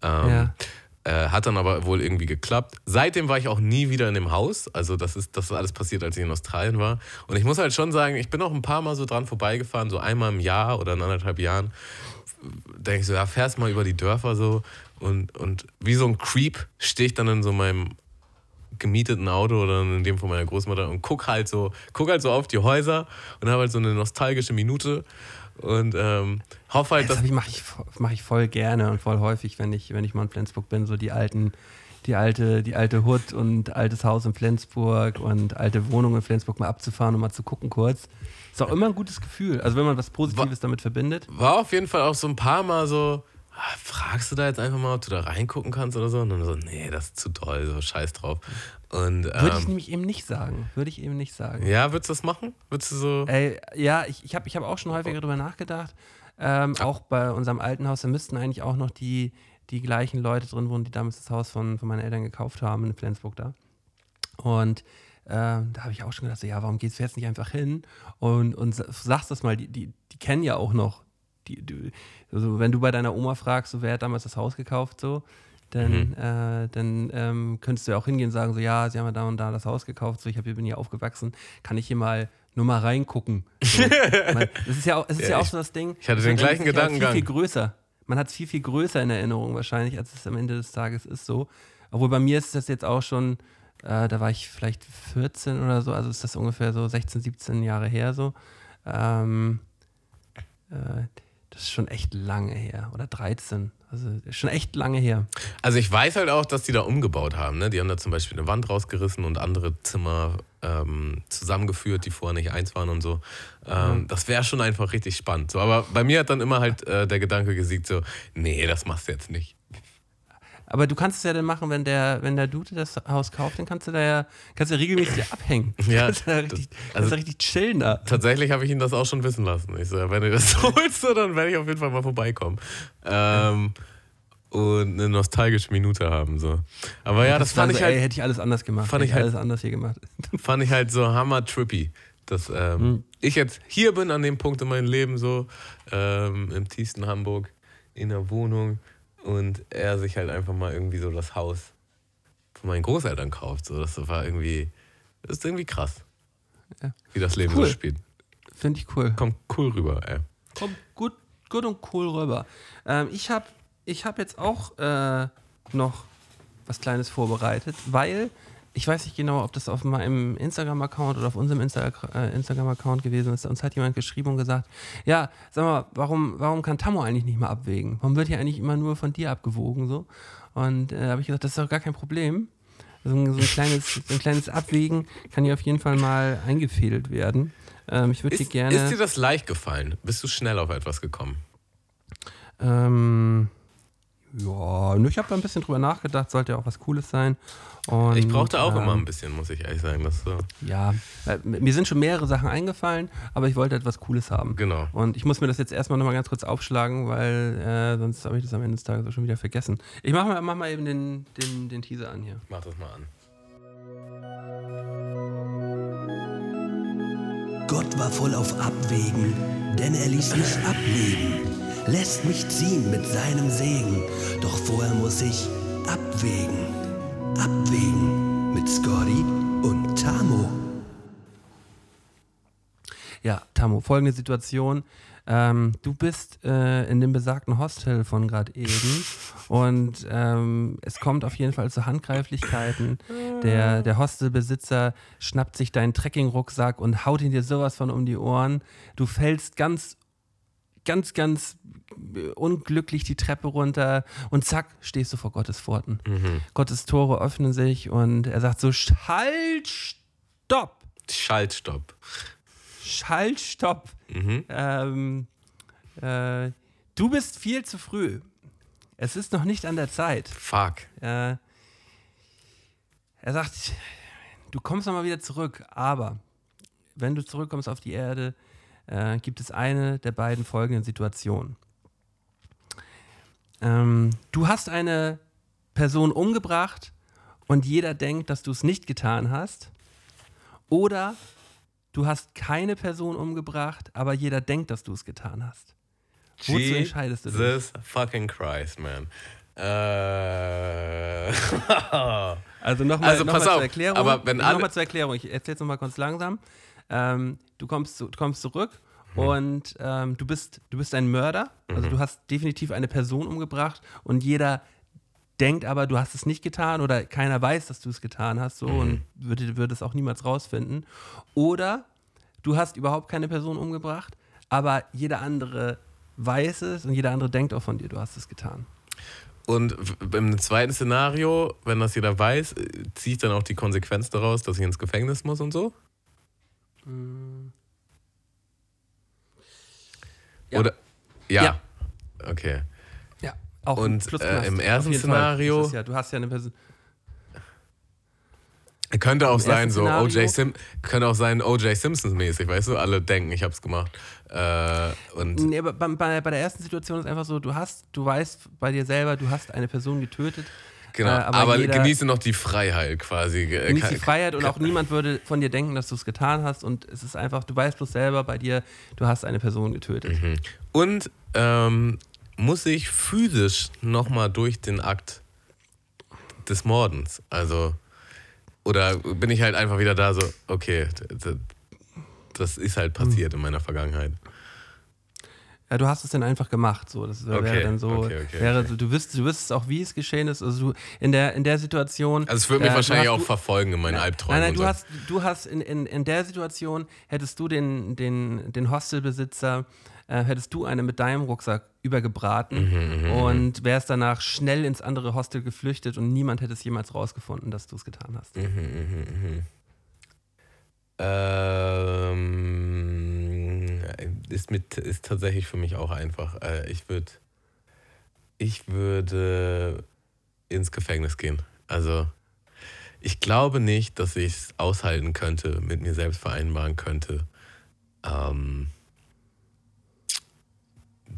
Ähm, Ja. äh, hat dann aber wohl irgendwie geklappt. Seitdem war ich auch nie wieder in dem Haus. Also das ist, das ist alles passiert, als ich in Australien war. Und ich muss halt schon sagen, ich bin auch ein paar Mal so dran vorbeigefahren, so einmal im Jahr oder in anderthalb Jahren. Denke ich so, ja, fährst mal über die Dörfer so und, und wie so ein Creep stehe ich dann in so meinem gemieteten Auto oder in dem von meiner Großmutter und guck halt so, guck halt so auf die Häuser und habe halt so eine nostalgische Minute und ähm, hoffe halt, Das dass ich- mache ich, mach ich voll gerne und voll häufig, wenn ich, wenn ich mal in Flensburg bin, so die alten, die alte, die alte Hut und altes Haus in Flensburg und alte Wohnung in Flensburg mal abzufahren und mal zu gucken kurz. Ist auch immer ein gutes Gefühl. Also wenn man was Positives damit verbindet. war auf jeden Fall auch so ein paar Mal so, fragst du da jetzt einfach mal, ob du da reingucken kannst oder so? Und dann so, nee, das ist zu doll, so scheiß drauf. Und Würde ich ähm, nämlich eben nicht sagen. Würde ich eben nicht sagen. ja, würdest du das machen? Würdest du so. Ey, ja, ich, ich habe ich hab auch schon häufiger drüber nachgedacht. Ähm, auch bei unserem alten Haus, da müssten eigentlich auch noch die, die gleichen Leute drin wohnen, die damals das Haus von, von meinen Eltern gekauft haben in Flensburg da. Und ähm, da habe ich auch schon gedacht, so, ja, warum gehst du jetzt nicht einfach hin und, und sa- sagst das mal, die, die, die kennen ja auch noch. Die, die, also wenn du bei deiner Oma fragst, so, wer hat damals das Haus gekauft, so, dann, äh, dann ähm, könntest du ja auch hingehen und sagen, so, ja, sie haben ja da und da das Haus gekauft, so, ich hab, hier bin hier aufgewachsen, kann ich hier mal nur mal reingucken. So. Man, das ist ja auch, es ist ja, Ja, auch so das Ding. ich hatte den gleichen ja Viel, viel größer. Man hat es viel, viel größer in Erinnerung wahrscheinlich, als es am Ende des Tages ist so. Obwohl bei mir ist das jetzt auch schon, äh, da war ich vielleicht 14 oder so, also ist das ungefähr so 16, 17 Jahre her so. Ähm, äh, das ist schon echt lange her. Oder 13. Also ist schon echt lange her. Also ich weiß halt auch, dass die da umgebaut haben. Ne? Die haben da zum Beispiel eine Wand rausgerissen und andere Zimmer ähm, zusammengeführt, die vorher nicht eins waren und so. Ähm, Das wäre schon einfach richtig spannend. So, aber bei mir hat dann immer halt äh, der Gedanke gesiegt, so, nee, das machst du jetzt nicht. Aber du kannst es ja dann machen, wenn der, wenn der Dude das Haus kauft, dann kannst du da ja, kannst du ja regelmäßig abhängen. Ja, kannst du da das- richtig, also- kannst du richtig chillen da. Tatsächlich habe ich ihn das auch schon wissen lassen. Ich so, wenn du das holst, dann werde ich auf jeden Fall mal vorbeikommen. Ähm, und eine nostalgische Minute haben. So. Aber ja, das war fand so, ich halt ey, hätte ich alles anders gemacht. fand hätte ich halt- alles anders hier gemacht. fand ich halt so hammer trippy, dass ähm, Hm. ich jetzt hier bin an dem Punkt in meinem Leben so ähm, im tiefsten Hamburg in der Wohnung und er sich halt einfach mal irgendwie so das Haus von meinen Großeltern kauft. So, das war irgendwie, das ist irgendwie krass, Ja. wie das Leben Cool. so spielt. Finde ich cool. Kommt cool rüber, ey. Kommt gut, gut und cool rüber. Ähm, ich habe ich hab jetzt auch äh, noch was Kleines vorbereitet, weil ich weiß nicht genau, ob das auf meinem Instagram-Account oder auf unserem Insta äh, Instagram-Account gewesen ist. Uns hat jemand geschrieben und gesagt, ja, sag mal, warum, warum kann Tammo eigentlich nicht mal abwägen? Warum wird hier eigentlich immer nur von dir abgewogen so? Und äh, habe ich gesagt, das ist doch gar kein Problem. So ein, so, ein kleines, so ein kleines Abwägen kann hier auf jeden Fall mal eingefädelt werden. Ähm, ich würde dir Ist, gerne. ist dir das leicht gefallen? Bist du schnell auf etwas gekommen? Ähm, ja, ich habe da ein bisschen drüber nachgedacht, sollte ja auch was Cooles sein. Und, Ich brauchte auch ähm, immer ein bisschen, muss ich ehrlich sagen. Das so. Ja, äh, mir sind schon mehrere Sachen eingefallen, aber ich wollte etwas Cooles haben. Genau. Und ich muss mir das jetzt erstmal nochmal ganz kurz aufschlagen, weil äh, sonst habe ich das am Ende des Tages auch schon wieder vergessen. Ich mache mal, mach mal eben den, den, den Teaser an hier. Mach das mal an. Gott war voll auf Abwägen, denn er ließ mich ableben, lässt mich ziehen mit seinem Segen. Doch vorher muss ich abwägen, abwägen mit Scotty und Tamo. Ja, Tammo, folgende Situation. Ähm, du bist äh, in dem besagten Hostel von gerade eben und ähm, es kommt auf jeden Fall zu Handgreiflichkeiten. Der, der Hostelbesitzer schnappt sich deinen Trekkingrucksack und haut ihn dir sowas von um die Ohren. Du fällst ganz, ganz, ganz äh, unglücklich die Treppe runter und zack, stehst du vor Gottes Pforten. Gottes Tore öffnen sich und er sagt so, halt, stopp! Schaltstopp. Schalt, stopp. Mhm. Ähm, äh, du bist viel zu früh. Es ist noch nicht an der Zeit. Fuck. Äh, er sagt, du kommst nochmal wieder zurück, aber wenn du zurückkommst auf die Erde, äh, gibt es eine der beiden folgenden Situationen. Ähm, du hast eine Person umgebracht und jeder denkt, dass du es nicht getan hast. Oder du hast keine Person umgebracht, aber jeder denkt, dass du es getan hast. Wozu entscheidest du dich? Jesus fucking Christ, man. Äh. Also nochmal Also, noch mal zur Erklärung. aber wenn alle- nochmal zur Erklärung. Ich erzähle es nochmal ganz langsam. Ähm, du, kommst, du kommst zurück Mhm. und ähm, du, bist, du bist ein Mörder. Also du hast definitiv eine Person umgebracht und jeder denkt aber, du hast es nicht getan oder keiner weiß, dass du es getan hast so Mhm. und würde, würde es auch niemals rausfinden. Oder du hast überhaupt keine Person umgebracht, aber jeder andere weiß es und jeder andere denkt auch von dir, du hast es getan. Und im zweiten Szenario, wenn das jeder weiß, äh, ziehe ich dann auch die Konsequenz daraus, dass ich ins Gefängnis muss und so? Ja. Oder? Ja. Ja. Okay. Ja, auch Und, äh, im ersten. Szenario- ja, du hast ja eine Person. Könnte auch sein, so Szenario- OJ Sim könnte auch sein OJ Simpsons mäßig, weißt du? Alle denken, ich hab's gemacht. Äh, und Nee, aber bei, bei, bei der ersten Situation ist einfach so, du hast, du weißt bei dir selber, du hast eine Person getötet. Genau, äh, aber, aber genieße noch die Freiheit quasi. Äh, Genießt die Freiheit und auch niemand würde von dir denken, dass du es getan hast. Und es ist einfach, du weißt bloß selber bei dir, du hast eine Person getötet. Und ähm, muss ich physisch nochmal durch den Akt des Mordens? Also, oder bin ich halt einfach wieder da so, okay, das ist halt passiert in meiner Vergangenheit. Ja, du hast es dann einfach gemacht. So, das wäre Okay, dann so, okay, okay, wäre so, du wüsstest, du wüsstest auch, wie es geschehen ist. Also du in der in der Situation. Also es würde mich äh, wahrscheinlich hast- auch du, verfolgen in meinen Albträumen. Nein, nein, du so. hast, du hast in, in, in der Situation, hättest du den, den, den Hostelbesitzer, äh, hättest du eine mit deinem Rucksack übergebraten Mhm, und wärst danach schnell ins andere Hostel geflüchtet und niemand hätte es jemals rausgefunden, dass du es getan hast. Mhm. Ähm, ist, mit, ist tatsächlich für mich auch einfach. Äh, ich würde ich würde ins Gefängnis gehen. Also ich glaube nicht, dass ich es aushalten könnte, mit mir selbst vereinbaren könnte, ähm,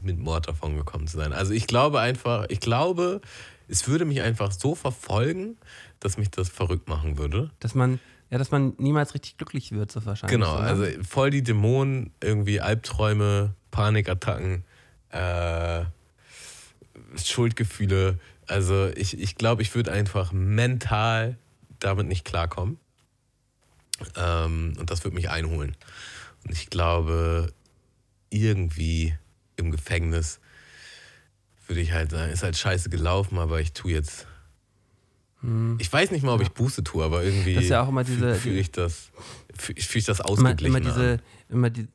mit Mord davon gekommen zu sein. Also ich glaube einfach, ich glaube, es würde mich einfach so verfolgen, dass mich das verrückt machen würde. Dass man, ja, dass man niemals richtig glücklich wird, so wahrscheinlich. Genau, so, ne? also voll die Dämonen, irgendwie Albträume, Panikattacken, äh, Schuldgefühle. Also ich, ich glaube, ich würde einfach mental damit nicht klarkommen. Ähm, und das würde mich einholen. Und ich glaube, irgendwie im Gefängnis würde ich halt sagen, ist halt scheiße gelaufen, aber ich tue jetzt. Ich weiß nicht mal, ob ich Buße tue, aber irgendwie Hm. Das ist ja auch immer diese- fühle ich das, fühle ich, das immer, ausgeglichen. immer diese, immer die,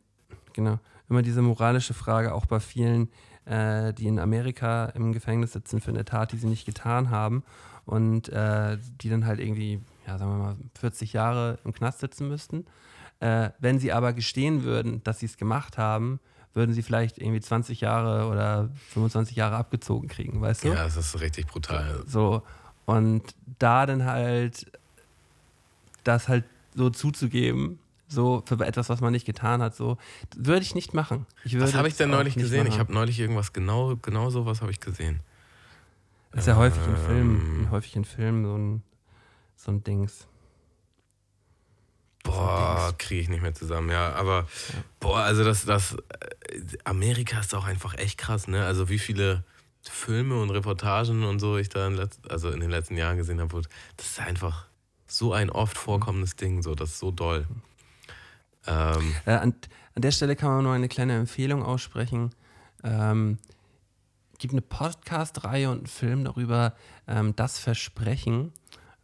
genau, immer diese moralische Frage auch bei vielen, äh, die in Amerika im Gefängnis sitzen für eine Tat, die sie nicht getan haben und äh, die dann halt irgendwie, ja, sagen wir mal, 40 Jahre im Knast sitzen müssten. Äh, wenn sie aber gestehen würden, dass sie es gemacht haben, würden sie vielleicht irgendwie 20 Jahre oder 25 Jahre abgezogen kriegen, weißt du? Ja, das ist richtig brutal. So, und da dann halt das halt so zuzugeben, so für etwas, was man nicht getan hat, so, würde ich nicht machen. Ich Was habe ich denn neulich gesehen? Ich machen. habe neulich irgendwas genau, genau sowas habe ich gesehen. Das ist ja häufig in Ähm. Filmen, häufig in Filmen so ein, so ein Dings. Boah, kriege ich nicht mehr zusammen, ja. Aber, boah, also das, das, äh, Amerika ist auch einfach echt krass, ne? Also wie viele Filme und Reportagen und so ich da in, letz, also in den letzten Jahren gesehen habe, das ist einfach so ein oft vorkommendes Ding, so, das ist so doll. Ähm, Äh, an, an der Stelle kann man nur eine kleine Empfehlung aussprechen. Ähm, gibt eine Podcast-Reihe und einen Film darüber, ähm, Das Versprechen.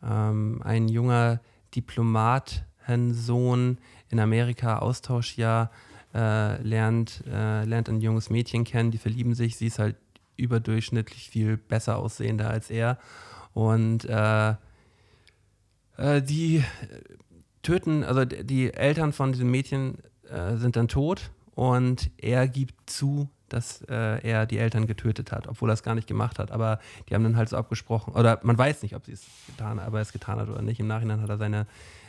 Ähm, ein junger Diplomatensohn in Amerika, Austauschjahr, äh, lernt, äh, lernt ein junges Mädchen kennen, die verlieben sich. Sie ist halt überdurchschnittlich viel besser aussehender als er. Und äh, äh, die töten, also die Eltern von diesem Mädchen äh, sind dann tot und er gibt zu, dass äh, er die Eltern getötet hat, obwohl er es gar nicht gemacht hat. Aber die haben dann halt so abgesprochen, oder man weiß nicht, ob sie es getan, aber er es getan hat oder nicht. Im Nachhinein hat er seine,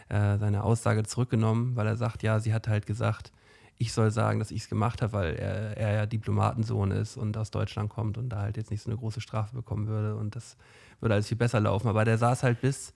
äh, seine Aussage zurückgenommen, weil er sagt, ja, sie hat halt gesagt, ich soll sagen, dass ich es gemacht habe, weil er, er ja Diplomatensohn ist und aus Deutschland kommt und da halt jetzt nicht so eine große Strafe bekommen würde und das würde alles viel besser laufen. Aber der saß halt bis,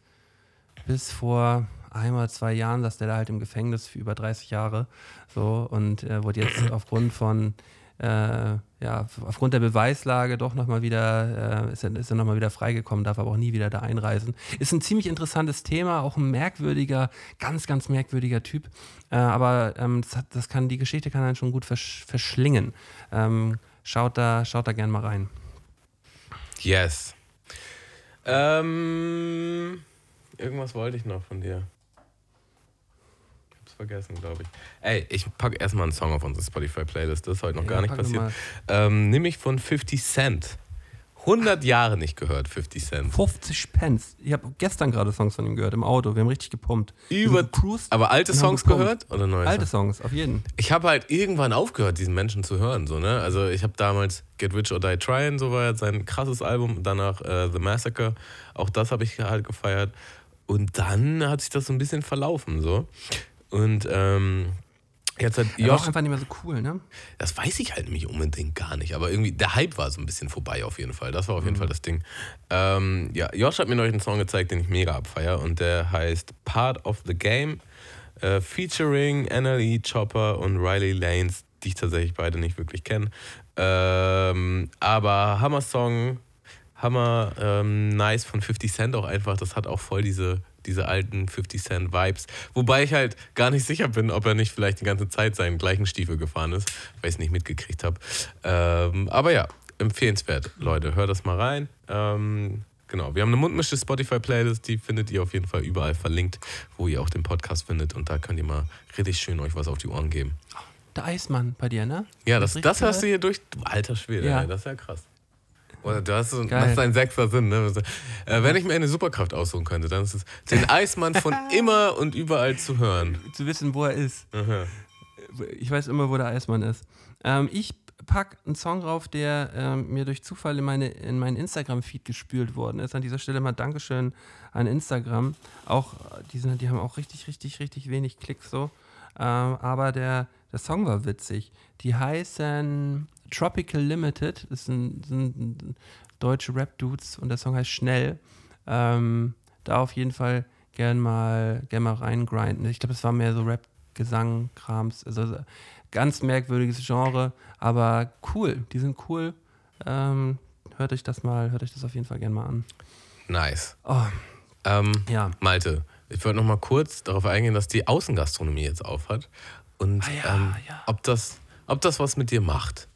bis vor einmal zwei Jahren, saß der da halt im Gefängnis für über 30 Jahre so und äh, wurde jetzt aufgrund von äh, ja, aufgrund der Beweislage doch nochmal wieder, äh, ist er, ist er nochmal wieder freigekommen, darf aber auch nie wieder da einreisen. Ist ein ziemlich interessantes Thema, auch ein merkwürdiger, ganz, ganz merkwürdiger Typ. Äh, aber ähm, das, hat, das kann, die Geschichte kann einen schon gut versch verschlingen. Ähm, schaut da, schaut da gern mal rein. Yes. Ähm, irgendwas wollte ich noch von dir. Ich hab's vergessen, glaube ich. Ey, ich packe erstmal einen Song auf unsere Spotify-Playlist. Das ist heute noch Ja, gar nicht passiert. Ähm, nämlich von 50 Cent. 100 Jahre nicht gehört, 50 Cent. 50 Pence. Ich habe gestern gerade Songs von ihm gehört im Auto. Wir haben richtig gepumpt. Über, gecruised aber alte Songs gehört oder neue Alte Songs? Auf jeden. Ich habe halt irgendwann aufgehört, diesen Menschen zu hören. So, ne? Also ich habe damals Get Rich or Die Tryin', so war jetzt sein krasses Album. Danach äh, The Massacre, auch das habe ich halt gefeiert. Und dann hat sich das so ein bisschen verlaufen. so. Und ähm, jetzt hat Er war Josh, auch einfach nicht mehr so cool, ne? das weiß ich halt nicht unbedingt gar nicht, aber irgendwie der Hype war so ein bisschen vorbei auf jeden Fall. Das war auf jeden Fall das Ding. Ähm, ja, Josh hat mir neulich einen Song gezeigt, den ich mega abfeier und der heißt Part of the Game, äh, featuring NLE, Chopper und Riley Lanes, die ich tatsächlich beide nicht wirklich kenne. Ähm, aber Hammer-Song, Hammer, ähm, nice von 50 Cent auch einfach. Das hat auch voll diese, diese alten 50 Cent Vibes. Wobei ich halt gar nicht sicher bin, ob er nicht vielleicht die ganze Zeit seinen gleichen Stiefel gefahren ist, weil ich es nicht mitgekriegt habe. Ähm, aber ja, empfehlenswert, Leute. Hört das mal rein. Ähm, genau, wir haben eine mundmische Spotify-Playlist, die findet ihr auf jeden Fall überall verlinkt, wo ihr auch den Podcast findet. Und da könnt ihr mal richtig schön euch was auf die Ohren geben. Der Eismann bei dir, ne? Ja, Hast das, das richtig hörst du hier durch. Du Alter Schwede, Ja. ey, das ist ja krass. Oder du hast so, Geil. das ist ein sechster Sinn. Ne? Äh, wenn ich mir eine Superkraft aussuchen könnte, dann ist es, den Eismann von immer und überall zu hören. Zu wissen, wo er ist. Aha. Ich weiß immer, wo der Eismann ist. Ähm, ich pack einen Song drauf, der ähm, mir durch Zufall in, meine, in meinen Instagram-Feed gespült worden ist. An dieser Stelle mal Dankeschön an Instagram. Auch, äh, die, sind, die haben auch richtig, richtig, richtig wenig Klicks so. Ähm, aber der, der Song war witzig. Die heißen Tropical Limited. Das sind, sind deutsche Rap-Dudes und der Song heißt Schnell. Ähm, da auf jeden Fall gern mal, gern mal reingrinden. Ich glaube, es war mehr so Rap-Gesang, Krams. Also ganz merkwürdiges Genre, aber cool. Die sind cool. Ähm, hört euch das mal, hört euch das auf jeden Fall gern mal an. Nice. Oh, Ähm, ja. Malte, ich wollte noch mal kurz darauf eingehen, dass die Außengastronomie jetzt aufhat. Und Ah ja, ähm, ja. ob, das, ob das was mit dir macht.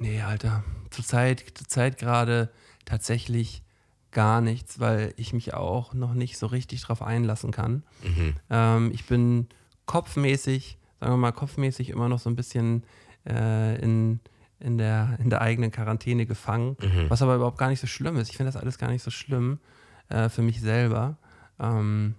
Nee, Alter. Zurzeit, zurzeit gerade tatsächlich gar nichts, weil ich mich auch noch nicht so richtig drauf einlassen kann. Mhm. Ähm, ich bin kopfmäßig, sagen wir mal, kopfmäßig immer noch so ein bisschen äh, in, in, der, in der eigenen Quarantäne gefangen, Mhm. was aber überhaupt gar nicht so schlimm ist. Ich finde das alles gar nicht so schlimm äh, für mich selber. Ähm,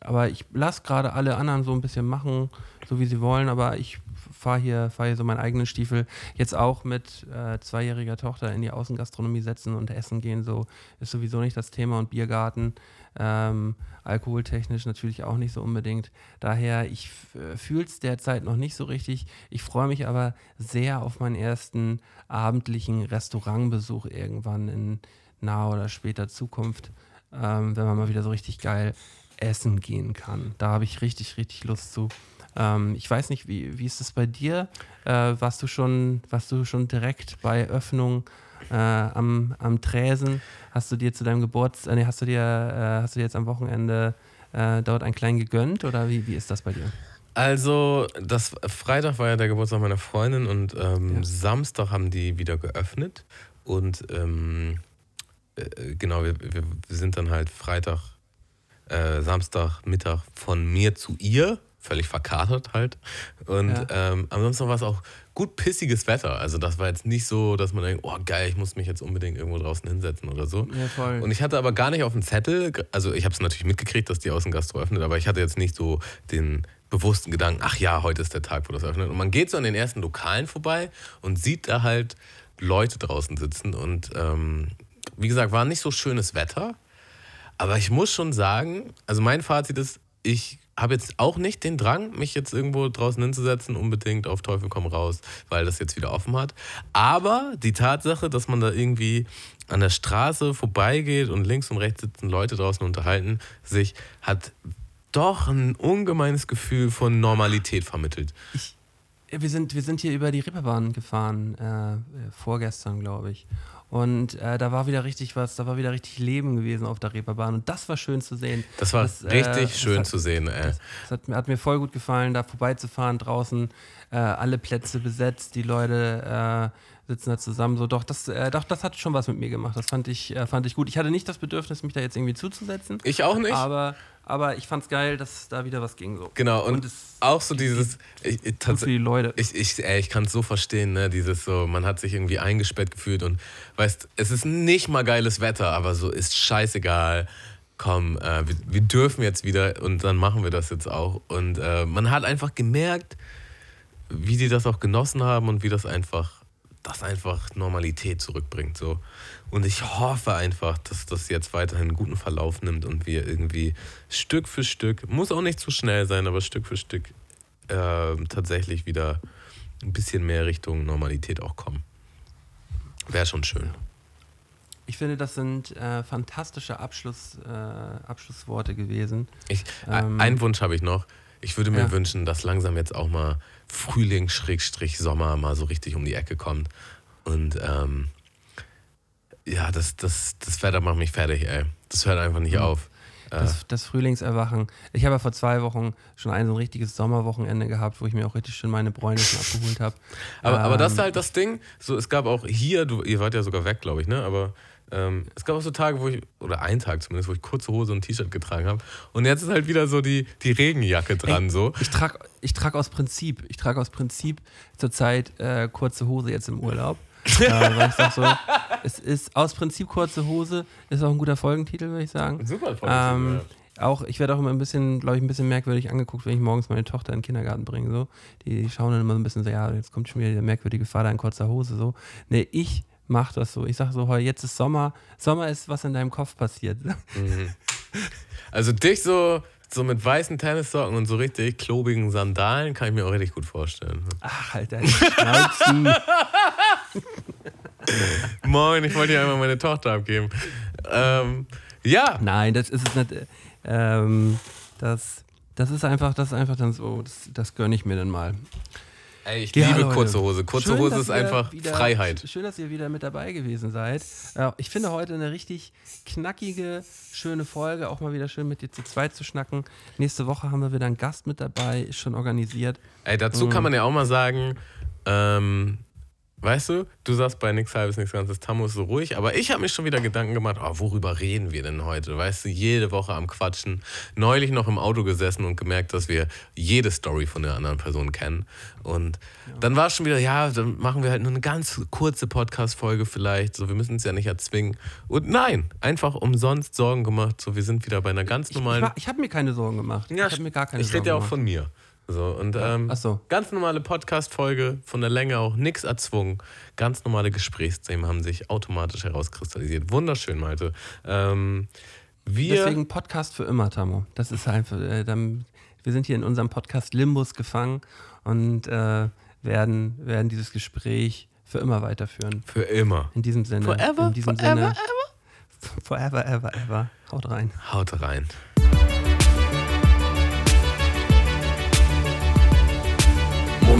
aber ich lasse gerade alle anderen so ein bisschen machen, so wie sie wollen, aber ich fahre hier, fahr hier so meinen eigenen Stiefel. Jetzt auch mit äh, zweijähriger Tochter in die Außengastronomie setzen und essen gehen, so ist sowieso nicht das Thema und Biergarten. Ähm, alkoholtechnisch natürlich auch nicht so unbedingt. Daher, ich fühle es derzeit noch nicht so richtig. Ich freue mich aber sehr auf meinen ersten abendlichen Restaurantbesuch irgendwann in naher oder später Zukunft, ähm, wenn man mal wieder so richtig geil essen gehen kann. Da habe ich richtig, richtig Lust zu. Ähm, ich weiß nicht, wie, wie ist es bei dir? Äh, warst, du schon, warst du schon direkt bei Öffnung äh, am, am Träsen? Hast du dir zu deinem Geburtstag, äh, nee, hast du dir, äh, hast du dir jetzt am Wochenende äh, dort einen kleinen gegönnt oder wie, wie ist das bei dir? Also, das Freitag war ja der Geburtstag meiner Freundin und ähm, Ja. Samstag haben die wieder geöffnet. Und ähm, äh, genau, wir, wir, wir sind dann halt Freitag, äh, Samstag, Mittag von mir zu ihr völlig verkatert halt. Und Ja. ähm, ansonsten war es auch gut pissiges Wetter. Also das war jetzt nicht so, dass man denkt, oh geil, ich muss mich jetzt unbedingt irgendwo draußen hinsetzen oder so. Ja, voll. Und ich hatte aber gar nicht auf dem Zettel, also ich habe es natürlich mitgekriegt, dass die Außengastro öffnet, aber ich hatte jetzt nicht so den bewussten Gedanken, ach ja, heute ist der Tag, wo das öffnet. Und man geht so an den ersten Lokalen vorbei und sieht da halt Leute draußen sitzen. Und ähm, wie gesagt, war nicht so schönes Wetter. Aber ich muss schon sagen, also mein Fazit ist, ich habe jetzt auch nicht den Drang, mich jetzt irgendwo draußen hinzusetzen, unbedingt auf Teufel komm raus, weil das jetzt wieder offen hat. Aber die Tatsache, dass man da irgendwie an der Straße vorbeigeht und links und rechts sitzen Leute draußen unterhalten sich, hat doch ein ungemeines Gefühl von Normalität vermittelt. Wir sind, wir sind hier über die Ripperbahn gefahren, äh, vorgestern, glaube ich. Und äh, da war wieder richtig was, da war wieder richtig Leben gewesen auf der Reeperbahn. Und das war schön zu sehen. Das war äh, richtig das schön hat, zu sehen. Ey. Das hat, mir- hat mir voll gut gefallen, da vorbeizufahren, draußen äh, alle Plätze besetzt, die Leute äh, sitzen da zusammen. So, doch, das, äh, doch, das hat schon was mit mir gemacht. Das fand ich, äh, fand ich gut. Ich hatte nicht das Bedürfnis, mich da jetzt irgendwie zuzusetzen. Ich auch nicht. Aber, aber ich fand's geil, dass da wieder was ging. So. Genau, und, es auch so dieses. Ich, ich, für die Leute. Ich, ich, ey, ich kann es so verstehen, ne? Dieses so, man hat sich irgendwie eingesperrt gefühlt und weißt, es ist nicht mal geiles Wetter, aber so ist scheißegal. Komm, äh, wir, wir dürfen jetzt wieder und dann machen wir das jetzt auch. Und äh, man hat einfach gemerkt, wie die das auch genossen haben und wie das einfach, das einfach Normalität zurückbringt. So. Und ich hoffe einfach, dass das jetzt weiterhin einen guten Verlauf nimmt und wir irgendwie Stück für Stück, muss auch nicht zu schnell sein, aber Stück für Stück äh, tatsächlich wieder ein bisschen mehr Richtung Normalität auch kommen. Wäre schon schön. Ich finde, das sind äh, fantastische Abschluss, äh, Abschlussworte gewesen. Ich, Ähm, einen Wunsch habe ich noch. Ich würde mir Ja. wünschen, dass langsam jetzt auch mal Frühling, Schrägstrich, Sommer mal so richtig um die Ecke kommt. Und ähm, ja, das, das, das Wetter macht mich fertig, ey. Das hört einfach Mhm. nicht auf. Äh, Das, das Frühlingserwachen. Ich habe ja vor zwei Wochen schon ein so ein richtiges Sommerwochenende gehabt, wo ich mir auch richtig schön meine Bräune schon abgeholt habe. aber, aber das Ähm, ist halt das Ding. So, es gab auch hier, du, ihr wart ja sogar weg, glaube ich, ne? Aber ähm, es gab auch so Tage, wo ich, oder einen Tag zumindest, wo ich kurze Hose und T-Shirt getragen habe. Und jetzt ist halt wieder so die, die Regenjacke dran, so. Ich trage ich trag aus Prinzip, ich trage aus Prinzip zurzeit äh, kurze Hose jetzt im Urlaub. Äh, ich so, es ist aus Prinzip kurze Hose, ist auch ein guter Folgentitel, würde ich sagen. Super Ähm, auch, ich werde auch immer ein bisschen, glaube ich, ein bisschen merkwürdig angeguckt, wenn ich morgens meine Tochter in den Kindergarten bringe. So. Die, die schauen dann immer so ein bisschen so, ja, jetzt kommt schon wieder der merkwürdige Vater in kurzer Hose. So. Nee, ich mache das so. Ich sage so, heu, jetzt ist Sommer. Sommer ist, was in deinem Kopf passiert. Also dich so, so mit weißen Tennissocken und so richtig klobigen Sandalen kann ich mir auch richtig gut vorstellen. Ach, Alter, Schnauzen. Moin, ich wollte dir einmal meine Tochter abgeben. Ähm, ja, Nein, das ist es nicht. äh, Ähm, das, das ist einfach, das ist einfach dann so, das, das gönne ich mir dann mal. ey, ich Ja, liebe Leute. kurze Hose. Kurze Schön, Hose ist einfach wieder- Freiheit. Schön, dass ihr wieder mit dabei gewesen seid. Ich finde heute eine richtig knackige, schöne Folge. Auch mal wieder schön mit dir zu zweit zu schnacken. Nächste Woche haben wir wieder einen Gast mit dabei, ist schon organisiert. Ey, dazu kann man ja auch mal sagen, ähm, weißt du, du sagst bei nichts halbes, nichts ganzes, Tammo ist so ruhig, aber ich habe mir schon wieder Gedanken gemacht, oh, worüber reden wir denn heute? Weißt du, jede Woche am Quatschen. Neulich noch im Auto gesessen und gemerkt, dass wir jede Story von der anderen Person kennen. Und dann war es schon wieder, ja, dann machen wir halt nur eine ganz kurze Podcast-Folge vielleicht. So, wir müssen es ja nicht erzwingen. Und nein, einfach umsonst Sorgen gemacht. So, wir sind wieder bei einer ganz Ich, normalen. ich, ich habe mir keine Sorgen gemacht. ich habe mir gar keine ich Sorgen rede ja auch gemacht. von mir. So, und ähm, so. ganz normale Podcast-Folge, von der Länge auch nichts erzwungen. Ganz normale Gesprächsthemen haben sich automatisch herauskristallisiert. Wunderschön, Malte. Ähm, wir, Deswegen Podcast für immer, Tamo. Das ist einfach, äh, dann, wir sind hier in unserem Podcast Limbus gefangen und äh, werden, werden dieses Gespräch für immer weiterführen. für immer. In diesem Sinne. Forever, in diesem forever, Sinne. Forever, ever, ever. Haut rein. Haut rein.